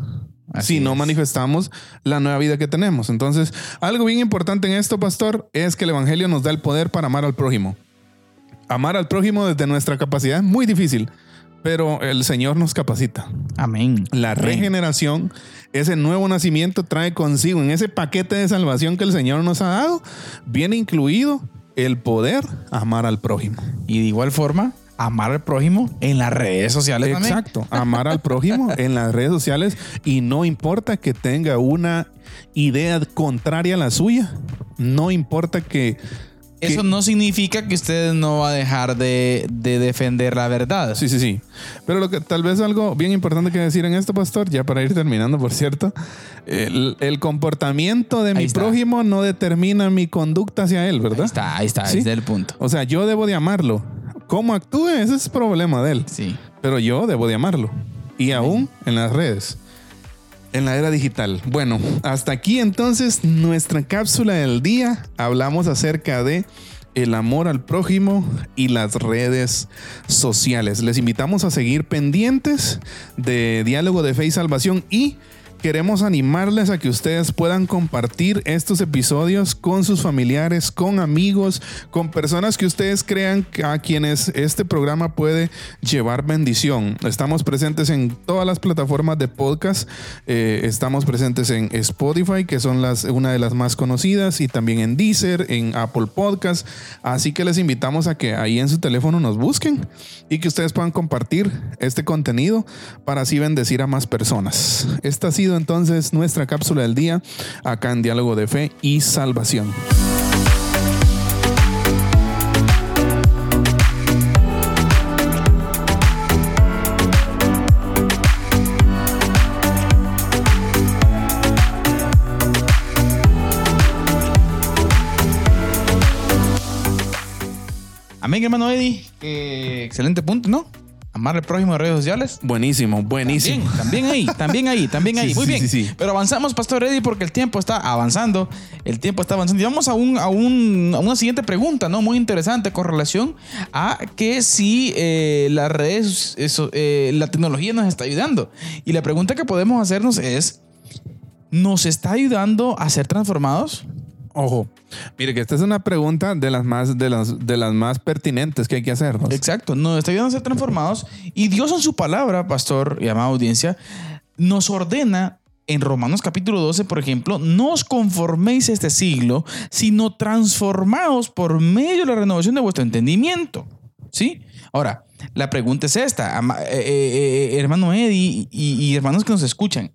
Así
si no
es.
manifestamos la nueva vida que tenemos. Entonces, algo bien importante en esto, pastor, es que el Evangelio nos da el poder para amar al prójimo. Amar al prójimo desde nuestra capacidad es muy difícil, pero el Señor nos capacita.
Amén.
La
Amén.
regeneración, ese nuevo nacimiento trae consigo en ese paquete de salvación que el Señor nos ha dado, viene incluido el poder amar al prójimo.
Y de igual forma, amar al prójimo en las redes sociales también.
Exacto, amar al prójimo en las redes sociales y no importa que tenga una idea contraria a la suya, no importa que... que-
Eso no significa que usted no va a dejar de, de defender la verdad.
Sí, sí, sí. Pero lo que tal vez algo bien importante que decir en esto, pastor, ya para ir terminando, por cierto, el, el comportamiento de
Ahí
mi
está.
prójimo no determina mi conducta hacia él, ¿verdad?
Ahí está, ahí está,
Sí.
es el punto.
O sea, yo debo de amarlo. Cómo actúe, ese es problema de él.
Sí.
Pero yo debo de amarlo. Y aún en las redes. En la era digital. Bueno, hasta aquí entonces nuestra cápsula del día. Hablamos acerca de el amor al prójimo y las redes sociales. Les invitamos a seguir pendientes de Diálogo de Fe y Salvación y queremos animarles a que ustedes puedan compartir estos episodios con sus familiares, con amigos, con personas que ustedes crean a quienes este programa puede llevar bendición. Estamos presentes en todas las plataformas de podcast. Eh, estamos presentes en Spotify, que son las, una de las más conocidas, y también en Deezer, en Apple Podcast. Así que les invitamos a que ahí en su teléfono nos busquen y que ustedes puedan compartir este contenido para así bendecir a más personas. Esta ha sido entonces nuestra cápsula del día acá en Diálogo de Fe y Salvación.
Amén, hermano Eddie. Eh, excelente punto, ¿no? Amar al prójimo en redes sociales.
Buenísimo, buenísimo.
También, también ahí, también ahí, también
Sí,
ahí. Muy
sí,
bien.
sí, sí.
Pero avanzamos, Pastor Eddie, porque el tiempo está avanzando. El tiempo está avanzando. Y vamos a, un, a, un- a una siguiente pregunta, ¿no? Muy interesante con relación a que si eh, las redes, eso, eh, la tecnología nos está ayudando. Y la pregunta que podemos hacernos es, ¿nos está ayudando a ser transformados?
Ojo, mire que esta es una pregunta de las más, de las, de las más pertinentes que hay que hacernos.
Exacto, nos está ayudando a ser transformados. Y Dios en su palabra, pastor y amada audiencia, nos ordena en Romanos capítulo 12, por ejemplo, no os conforméis este siglo, sino transformaos por medio de la renovación de vuestro entendimiento. ¿Sí? Ahora, la pregunta es esta, eh, eh, eh, hermano Eddie y hermanos que nos escuchan.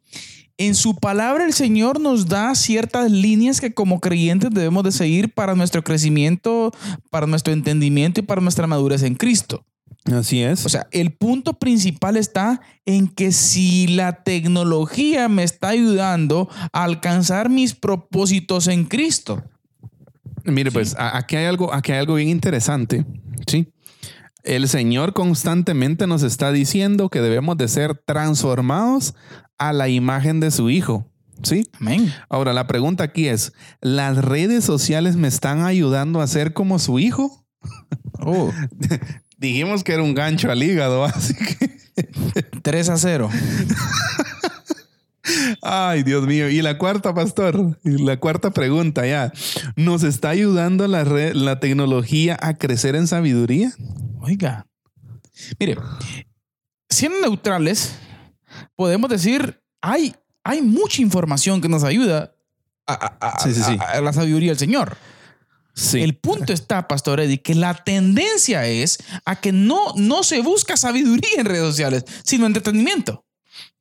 En su palabra el Señor nos da ciertas líneas que como creyentes debemos de seguir para nuestro crecimiento, para nuestro entendimiento y para nuestra madurez en Cristo.
Así es.
O sea, el punto principal está en que si la tecnología me está ayudando a alcanzar mis propósitos en Cristo.
Mire, pues aquí hay algo, aquí hay algo bien interesante. Sí. El Señor constantemente nos está diciendo que debemos de ser transformados a la imagen de su Hijo. Sí.
Amén.
Ahora, la pregunta aquí es, ¿las redes sociales me están ayudando a ser como su hijo?
Oh,
Dijimos que era un gancho al hígado, así que...
3 a 0.
Ay, Dios mío. Y la cuarta, pastor, y la cuarta pregunta ya. ¿Nos está ayudando la, red- la tecnología a crecer en sabiduría?
Oiga. Mire, siendo neutrales, podemos decir, hay, hay mucha información que nos ayuda a, a- a-
Sí, sí, sí.
a- a la sabiduría del Señor.
Sí.
El punto está, Pastor Eddie, que la tendencia es a que no, no se busca sabiduría en redes sociales, sino entretenimiento.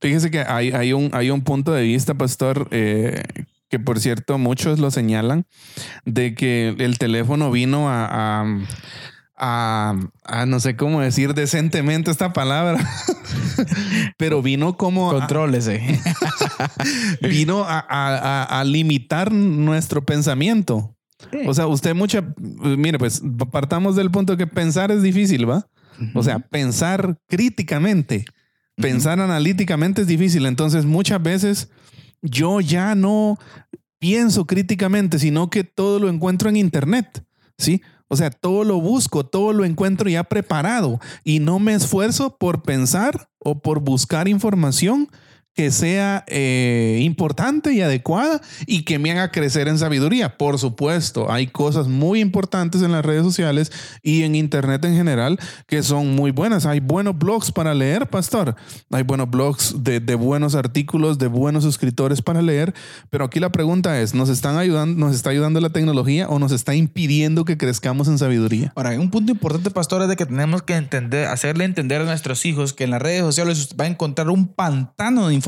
Fíjese que hay, hay, un, hay un punto de vista, pastor, eh, que por cierto muchos lo señalan, de que el teléfono vino a, a, a- a no sé cómo decir decentemente esta palabra, pero vino como
Contrólese.
vino a, a- a- a limitar nuestro pensamiento. O sea, usted mucha, mire, pues partamos del punto que pensar es difícil, ¿va? O sea, pensar críticamente, pensar analíticamente es difícil. Entonces, muchas veces yo ya no pienso críticamente, sino que todo lo encuentro en internet. ¿Sí? O sea, todo lo busco, todo lo encuentro ya preparado y no me esfuerzo por pensar o por buscar información que sea eh, importante y adecuada y que me haga crecer en sabiduría. Por supuesto, hay cosas muy importantes en las redes sociales y en Internet en general que son muy buenas. Hay buenos blogs para leer, pastor. Hay buenos blogs de, de buenos artículos, de buenos escritores para leer. Pero aquí la pregunta es, ¿nos están ayudando, nos está ayudando la tecnología o nos está impidiendo que crezcamos en sabiduría?
Ahora, un punto importante, pastor, es de que tenemos que entender, hacerle entender a nuestros hijos que en las redes sociales va a encontrar un pantano de información.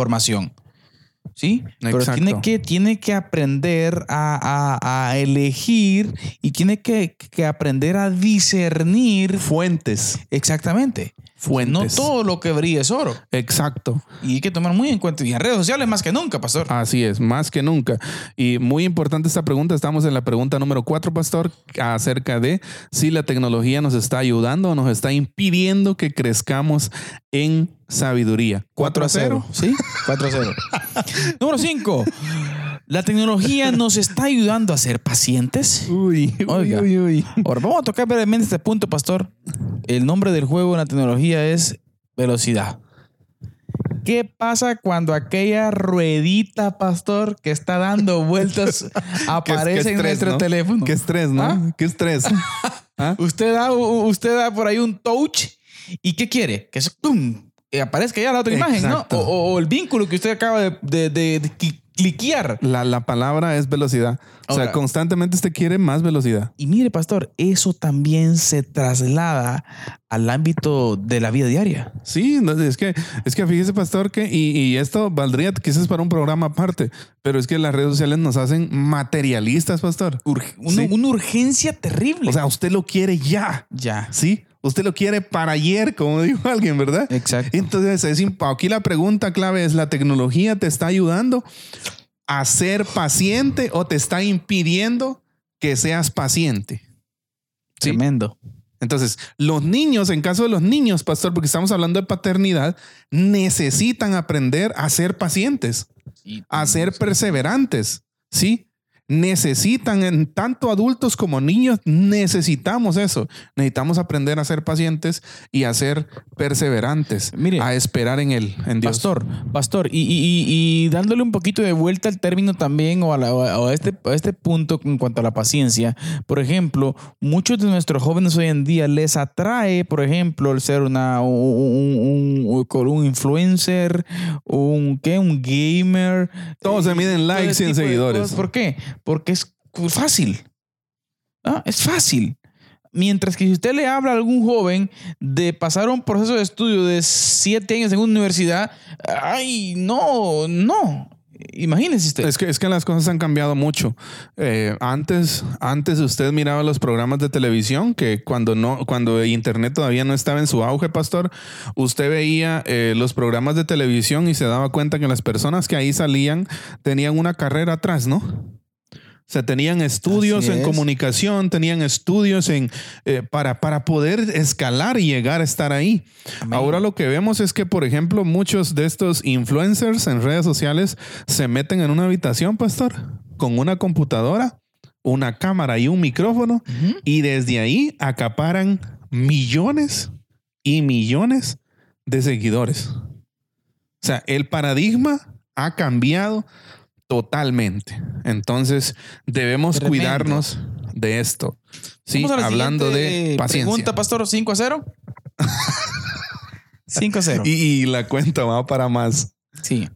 ¿Sí? Pero tiene que, tiene que aprender a, a- a elegir y tiene que, que aprender a discernir
Fuentes.
exactamente.
Fuentes.
No todo lo que brilla es oro.
Exacto.
Y hay que tomar muy en cuenta. Y en redes sociales más que nunca, pastor.
Así es, más que nunca. Y muy importante esta pregunta. Estamos en la pregunta número cuatro, Pastor, acerca de si la tecnología nos está ayudando o nos está impidiendo que crezcamos en sabiduría. 4 a 0.
¿Sí? 4 a 0. Número 5. La tecnología nos está ayudando a ser pacientes.
Uy, uy,
Oiga.
uy, uy.
Ahora, vamos a tocar brevemente este punto, pastor. El nombre del juego en la tecnología es velocidad. ¿Qué pasa cuando aquella ruedita, pastor, que está dando vueltas aparece en nuestro
¿no?
teléfono?
Qué estrés, ¿no?
¿Ah?
Qué estrés. ¿Ah?
Usted da, usted da por ahí un touch y ¿qué quiere? Que aparezca ya la otra imagen, ¿no?
Exacto.
O, el vínculo que usted acaba de, de- de- cliquear.
La, la palabra es velocidad. O sea, constantemente usted quiere más velocidad.
Y mire, pastor, eso también se traslada al ámbito de la vida diaria.
Sí, es que, es que fíjese, pastor, que, y, y esto valdría quizás para un programa aparte, pero es que las redes sociales nos hacen materialistas, pastor.
Una,
Sí.
una urgencia terrible.
O sea, usted lo quiere ya,
ya.
¿sí? Usted lo quiere para ayer, como dijo alguien, ¿verdad?
Exacto.
Entonces, es aquí la pregunta clave es, ¿la tecnología te está ayudando a ser paciente o te está impidiendo que seas paciente? Sí.
Tremendo.
Entonces, los niños, en caso de los niños, pastor, porque estamos hablando de paternidad, necesitan aprender a ser pacientes, a ser perseverantes, ¿sí? Necesitan, en tanto adultos como niños, necesitamos eso. Necesitamos aprender a ser pacientes y a ser perseverantes,
Mire,
a esperar en Él, en Dios.
Pastor, pastor, y, y- y- y dándole un poquito de vuelta al término también o a, la- o a este, a este punto en cuanto a la paciencia. Por ejemplo, muchos de nuestros jóvenes hoy en día les atrae, por ejemplo, el ser una, un, un- un- un influencer, un, ¿qué? un gamer.
Todos se miden
todo
likes y en seguidores.
¿Por qué? Porque es fácil. Es fácil. Mientras que si usted le habla a algún joven de pasar un proceso de estudio de siete años en una universidad, ay, no, no. Imagínese usted.
Es que, es que las cosas han cambiado mucho. Eh, antes, antes usted miraba los programas de televisión que cuando no, cuando internet todavía no estaba en su auge, pastor, usted veía eh, los programas de televisión y se daba cuenta que las personas que ahí salían tenían una carrera atrás, ¿no? O sea, tenían estudios
Así
en
es.
comunicación, tenían estudios en eh, para, para poder escalar y llegar a estar ahí.
Amén.
Ahora lo que vemos es que, por ejemplo, muchos de estos influencers en redes sociales se meten en una habitación, pastor, con una computadora, una cámara y un micrófono, y desde ahí acaparan millones y millones de seguidores. O sea, el paradigma ha cambiado totalmente. Entonces, debemos
Tremendo.
cuidarnos de esto. Sí, hablando de paciencia.
Pregunta, pastor, 5 a 0. 5 a 0.
Y, y la cuenta va para más.
Sí.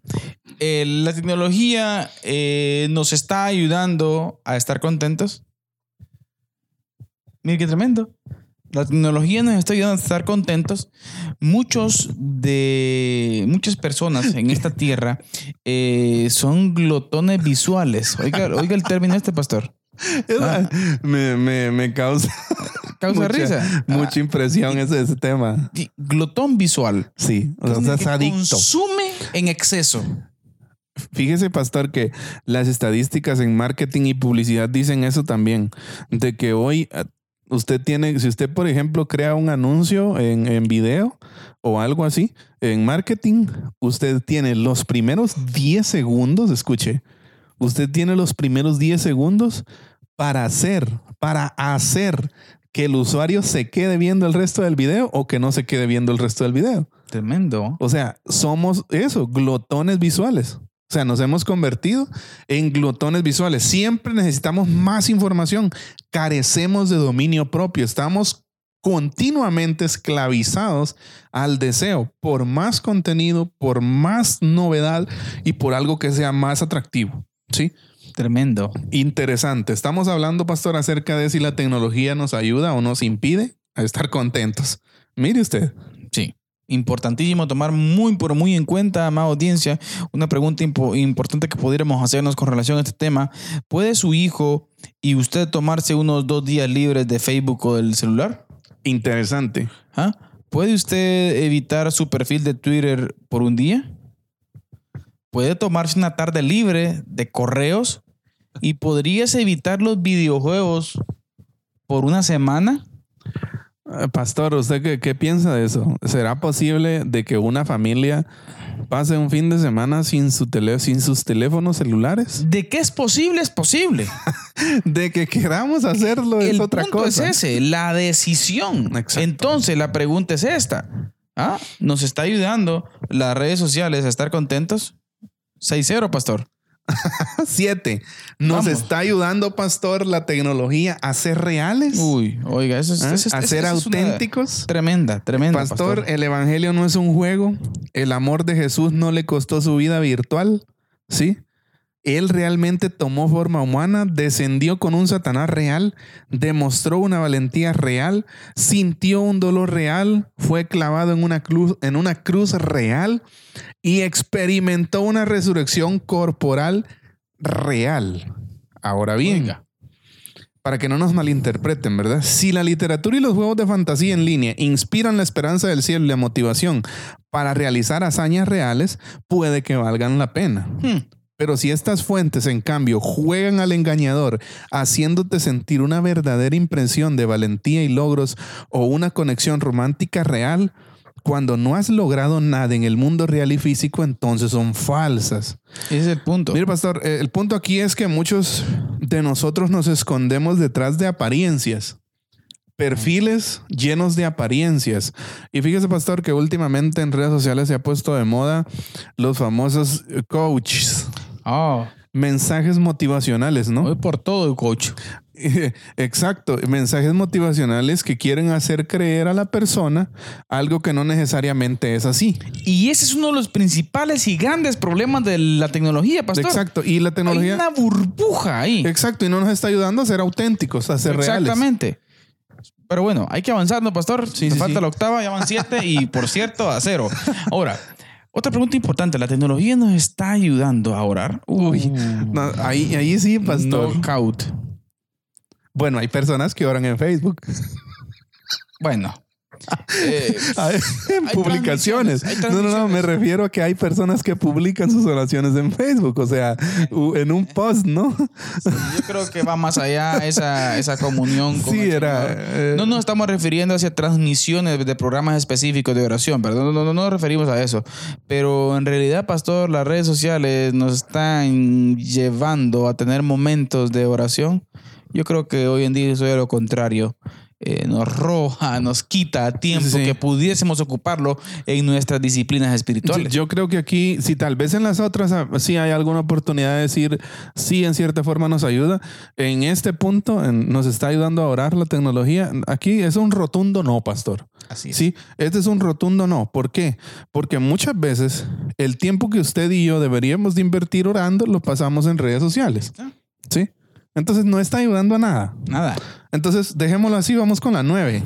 Eh, la tecnología eh, nos está ayudando a estar contentos. Mira qué tremendo. La tecnología nos está ayudando a estar contentos. Muchos de muchas personas en esta tierra eh, son glotones visuales. Oiga, oiga el término este, pastor. Ah.
Me, me- me causa
Causa
mucha,
risa.
mucha impresión ese, ese tema.
Glotón visual.
Sí, o sea,
Que
es adicto.
Consume en exceso.
Fíjese, pastor, que las estadísticas en marketing y publicidad dicen eso también, de que hoy usted tiene, si usted, por ejemplo, crea un anuncio en, en video o algo así, en marketing, usted tiene los primeros 10 segundos, escuche, usted tiene los primeros 10 segundos para hacer, para hacer que el usuario se quede viendo el resto del video o que no se quede viendo el resto del video.
Tremendo.
O sea, somos eso, glotones visuales. O sea, nos hemos convertido en glotones visuales. Siempre necesitamos más información. Carecemos de dominio propio. Estamos continuamente esclavizados al deseo por más contenido, por más novedad y por algo que sea más atractivo. ¿Sí?
Tremendo.
Interesante. Estamos hablando, pastor, acerca de si la tecnología nos ayuda o nos impide a estar contentos. Mire usted.
Sí. Importantísimo tomar muy, pero muy en cuenta, amada audiencia, una pregunta impo- importante que pudiéramos hacernos con relación a este tema. ¿Puede su hijo y usted tomarse unos dos días libres de Facebook o del celular?
Interesante.
¿Ah? ¿Puede usted evitar su perfil de Twitter por un día? ¿Puede tomarse una tarde libre de correos? ¿Y podrías evitar los videojuegos por una semana?
Eh, Pastor, ¿usted qué, qué piensa de eso? ¿Será posible de que una familia pase un fin de semana sin, su tele- sin sus teléfonos celulares?
¿De qué es posible? Es posible.
De que queramos hacerlo es
El
otra
punto
cosa.
es ese, la decisión.
Exacto.
Entonces, la pregunta es esta. ¿Ah? ¿Nos está ayudando las redes sociales a estar contentos? 6-0, pastor.
Siete. ¿Nos
Vamos.
está ayudando, Pastor, la tecnología a ser reales?
Uy, oiga, eso es,
¿Ah?
eso es-
¿A
eso
ser
es
auténticos?
Tremenda, tremenda.
Pastor, el evangelio no es un juego. El amor de Jesús no le costó su vida virtual. ¿Sí? Él realmente tomó forma humana, descendió con un Satanás real, demostró una valentía real, sintió un dolor real, fue clavado en una cruz, en una cruz real y experimentó una resurrección corporal real. Ahora bien,
Oiga.
para que no nos malinterpreten, ¿verdad? Si la literatura y los juegos de fantasía en línea inspiran la esperanza del cielo y la motivación para realizar hazañas reales, puede que valgan la pena.
Hmm.
Pero si estas fuentes, en cambio, juegan al engañador, haciéndote sentir una verdadera impresión de valentía y logros o una conexión romántica real, cuando no has logrado nada en el mundo real y físico, entonces son falsas.
Ese es el punto.
Mire, pastor, eh, el punto aquí es que muchos de nosotros nos escondemos detrás de apariencias. Perfiles llenos de apariencias. Y fíjese, pastor, que últimamente en redes sociales se ha puesto de moda los famosos coaches,
Oh,
mensajes motivacionales,
voy
¿no?
por todo, coach.
Exacto, mensajes motivacionales que quieren hacer creer a la persona algo que no necesariamente es así.
Y ese es uno de los principales y grandes problemas de la tecnología, pastor.
Exacto, y la
Hay
tecnología...
una burbuja ahí.
Exacto, y no nos está ayudando a ser auténticos, a ser reales.
Exactamente. Pero bueno, hay que avanzar, ¿no, pastor?
Sí,
Nos
sí,
falta
sí.
la octava, ya van siete y por cierto, a cero. Ahora, otra pregunta importante. ¿La tecnología nos está ayudando a orar? Uy,
No, ahí, ahí sí, pastor.
knockout.
Bueno, hay personas que oran en Facebook.
Bueno. Eh,
Hay- en
Hay
publicaciones.
hay
No, no, no, me refiero a que hay personas que publican sus oraciones en Facebook, o sea, en un post, ¿no?
yo creo que va más allá esa, esa comunión con
Sí,
el
era, eh,
No nos estamos refiriendo hacia transmisiones de programas específicos de oración, ¿verdad? No, no, no nos referimos a eso. Pero en realidad, pastor, las redes sociales nos están llevando a tener momentos de oración. Yo creo que hoy en día es lo contrario. Eh, nos roja, nos quita tiempo
Sí,
que pudiésemos ocuparlo en nuestras disciplinas espirituales.
yo creo que aquí, si tal vez en las otras ah, sí hay alguna oportunidad de decir, sí, en cierta forma nos ayuda, en este punto en- nos está ayudando a orar la tecnología. Aquí es un rotundo no, pastor.
Así es.
Sí, este es un rotundo no. ¿Por qué? Porque muchas veces el tiempo que usted y yo deberíamos de invertir orando lo pasamos en redes sociales.
Ah.
Sí. Entonces no está ayudando a nada.
Nada.
Entonces dejémoslo así, vamos con la nueve.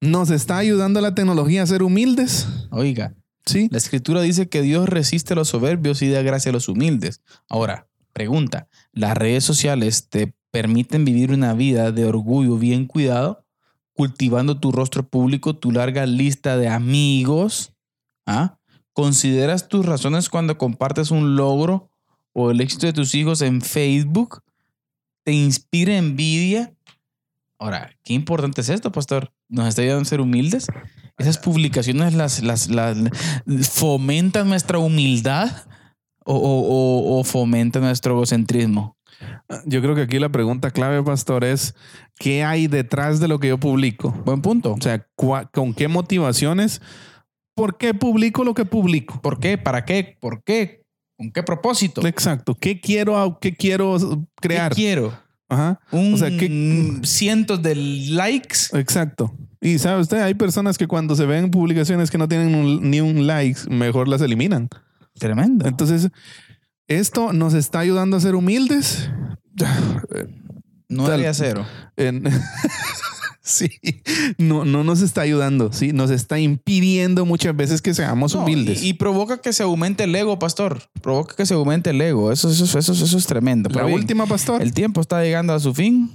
¿Nos está ayudando la tecnología a ser humildes?
Oiga,
Sí.
La escritura dice que Dios resiste a los soberbios y da gracia a los humildes. Ahora, pregunta, ¿las redes sociales te permiten vivir una vida de orgullo bien cuidado, cultivando tu rostro público, tu larga lista de amigos? ¿Ah? ¿Consideras tus razones cuando compartes un logro o el éxito de tus hijos en Facebook? ¿Te inspira envidia? Ahora, qué importante es esto, pastor. ¿Nos está ayudando a ser humildes? ¿Esas publicaciones las, las, las- fomentan nuestra humildad o, o- o- o fomentan nuestro egocentrismo?
Yo creo que aquí la pregunta clave, pastor, es ¿qué hay detrás de lo que yo publico?
Buen punto.
O sea, ¿cuá- ¿con qué motivaciones? ¿Por qué publico lo que publico?
¿Por qué? ¿Para qué? ¿Por qué? ¿Con qué propósito?
Exacto. ¿Qué quiero, qué quiero crear?
¿Qué quiero?
Ajá.
Un
O sea, ¿qué-
cientos de likes.
Exacto. Y sabe usted, hay personas que cuando se ven publicaciones que no tienen un- ni un like, mejor las eliminan.
Tremendo.
Entonces, esto nos está ayudando a ser humildes.
No debería cero.
En- sí, no, no nos está ayudando, sí, nos está impidiendo muchas veces que seamos
No,
humildes.
y, y provoca que se aumente el ego, pastor. Provoca que se aumente el ego. Eso, eso, eso, eso es tremendo.
la
Pero bien,
última, pastor.
El tiempo está llegando a su fin.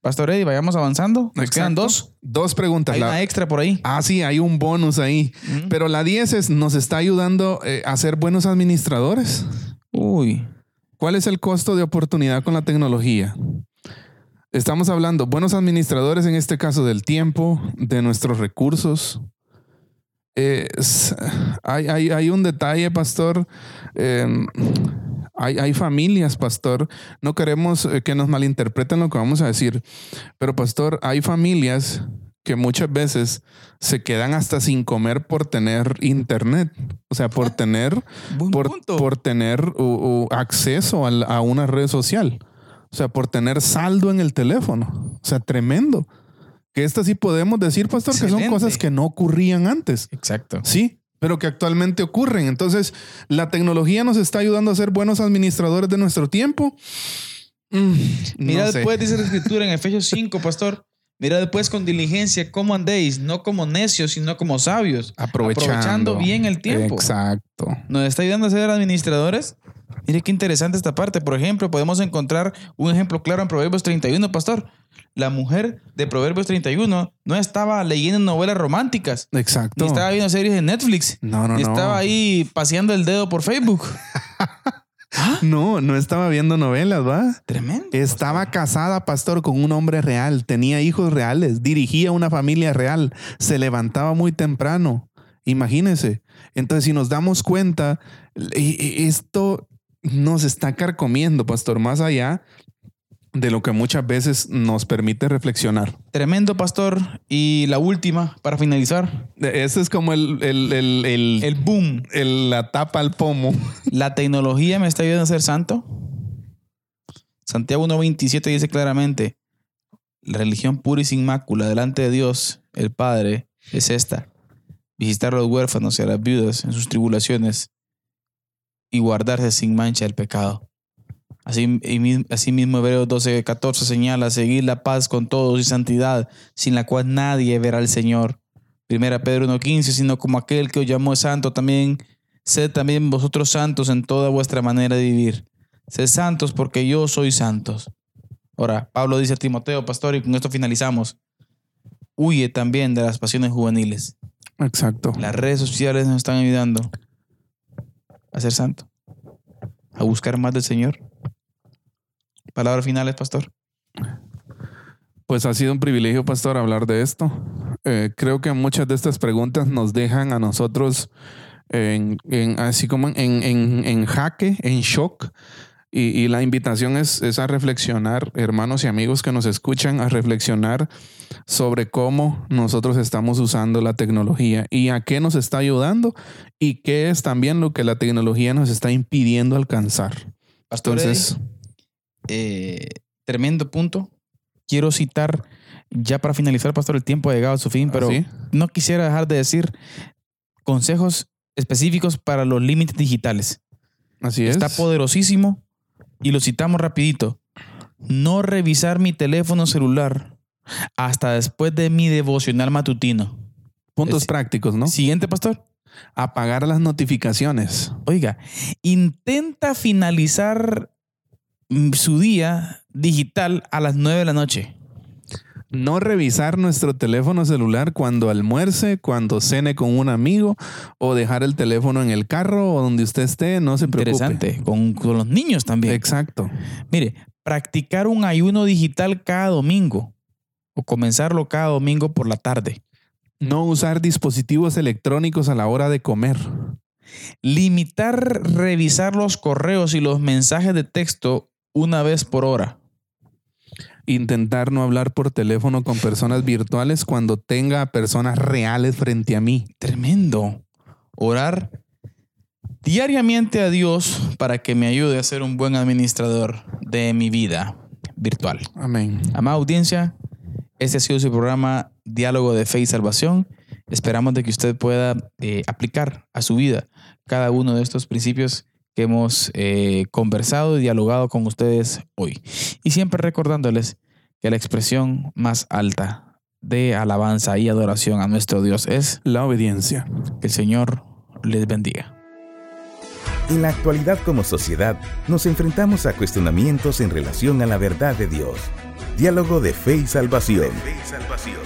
Pastor Eddie, vayamos avanzando. Nos quedan dos.
Dos preguntas.
Hay
La-
una extra por ahí.
Ah, sí, hay un bonus ahí.
Mm.
Pero la 10 es, nos está ayudando eh, a ser buenos administradores.
Uy.
¿Cuál es el costo de oportunidad con la tecnología? Estamos hablando, buenos administradores en este caso del tiempo, de nuestros recursos. Hay, hay- hay un detalle, pastor. eh, hay, hay familias, pastor. No queremos eh, que nos malinterpreten lo que vamos a decir. Pero, pastor, hay familias que muchas veces se quedan hasta sin comer por tener internet. O sea, por tener
Buen
por, por tener uh, uh, acceso a, una red social. O sea, por tener saldo en el teléfono. O sea, tremendo. Que estas sí podemos decir, pastor, que son cosas que no ocurrían antes.
Exacto.
Sí, pero que actualmente ocurren. Entonces, la tecnología nos está ayudando a ser buenos administradores de nuestro tiempo. Mm,
Mira
no sé.
después, dice la escritura en Efesios 5, pastor. Mira después con diligencia cómo andéis, no como necios, sino como sabios.
aprovechando,
aprovechando bien el tiempo.
Exacto.
Nos está ayudando a ser administradores. Mire qué interesante esta parte. Por ejemplo, podemos encontrar un ejemplo claro en Proverbios 31, pastor. La mujer de Proverbios 31 no estaba leyendo novelas románticas,
Exacto.
ni estaba viendo series en Netflix,
No, no,
ni
no.
estaba ahí paseando el dedo por Facebook.
No, no estaba viendo novelas, ¿va?
Tremendo.
Estaba casada, pastor, con un hombre real, tenía hijos reales, dirigía una familia real, se levantaba muy temprano. Imagínense. Entonces, si nos damos cuenta, y- y esto nos está carcomiendo, pastor, más allá de lo que muchas veces nos permite reflexionar.
Tremendo, pastor. Y la última, para finalizar,
Ese es como el, el, el, el-
el boom.
la tapa al pomo.
¿La tecnología me está ayudando a ser santo? Santiago 1.27 dice claramente, la religión pura y sin mácula delante de Dios, el Padre, es esta. Visitar a los huérfanos y a las viudas en sus tribulaciones y guardarse sin mancha el pecado. Así, y mi- asimismo Hebreos 12.14 señala, seguir la paz con todos y santidad, sin la cual nadie verá al Señor. Primera Pedro 1.15, sino como aquel que os llamó santo también Sed también vosotros santos en toda vuestra manera de vivir. Sed santos porque yo soy santos. Ahora, Pablo dice a Timoteo, pastor, y con esto finalizamos. Huye también de las pasiones juveniles.
Exacto.
Las redes sociales nos están ayudando a ser santo, a buscar más del Señor. Palabras finales, pastor.
Pues ha sido un privilegio, pastor, hablar de esto. Eh, creo que muchas de estas preguntas nos dejan a nosotros en, así como en, en- en jaque, en shock. Y, y la invitación es, es a reflexionar, hermanos y amigos que nos escuchan, a reflexionar sobre cómo nosotros estamos usando la tecnología y a qué nos está ayudando y qué es también lo que la tecnología nos está impidiendo alcanzar.
Pastor,
Entonces,
eh, tremendo punto. Quiero citar, ya para finalizar, pastor, el tiempo ha llegado a su fin, pero
¿así?
no quisiera dejar de decir consejos específicos para los límites digitales.
Así es.
Está poderosísimo y lo citamos rapidito. No revisar mi teléfono celular hasta después de mi devocional matutino.
Puntos
Es-
prácticos, ¿no?
Siguiente, pastor.
Apagar las notificaciones.
Oiga, intenta finalizar mm, su día digital a las 9 de la noche.
No revisar nuestro teléfono celular cuando almuerce, cuando cene con un amigo o dejar el teléfono en el carro o donde usted esté, no se preocupe.
Interesante. Con, con los niños también.
Exacto.
Mire, practicar un ayuno digital cada domingo o comenzarlo cada domingo por la tarde.
No usar dispositivos electrónicos a la hora de comer.
Limitar revisar los correos y los mensajes de texto una vez por hora.
Intentar no hablar por teléfono con personas virtuales cuando tenga personas reales frente a mí.
Tremendo. Orar diariamente a Dios para que me ayude a ser un buen administrador de mi vida virtual.
Amén.
Amada audiencia, este ha sido su programa Diálogo de Fe y Salvación. Esperamos de que usted pueda eh, aplicar a su vida cada uno de estos principios que hemos eh, conversado y dialogado con ustedes hoy. Y siempre recordándoles que la expresión más alta de alabanza y adoración a nuestro Dios es
La obediencia.
que el Señor les bendiga.
En la actualidad como sociedad nos enfrentamos a cuestionamientos en relación a la verdad de Dios. Diálogo de fe y salvación.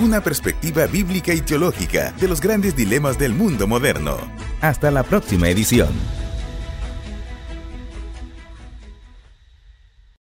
Una perspectiva bíblica y teológica de los grandes dilemas del mundo moderno. Hasta la próxima edición.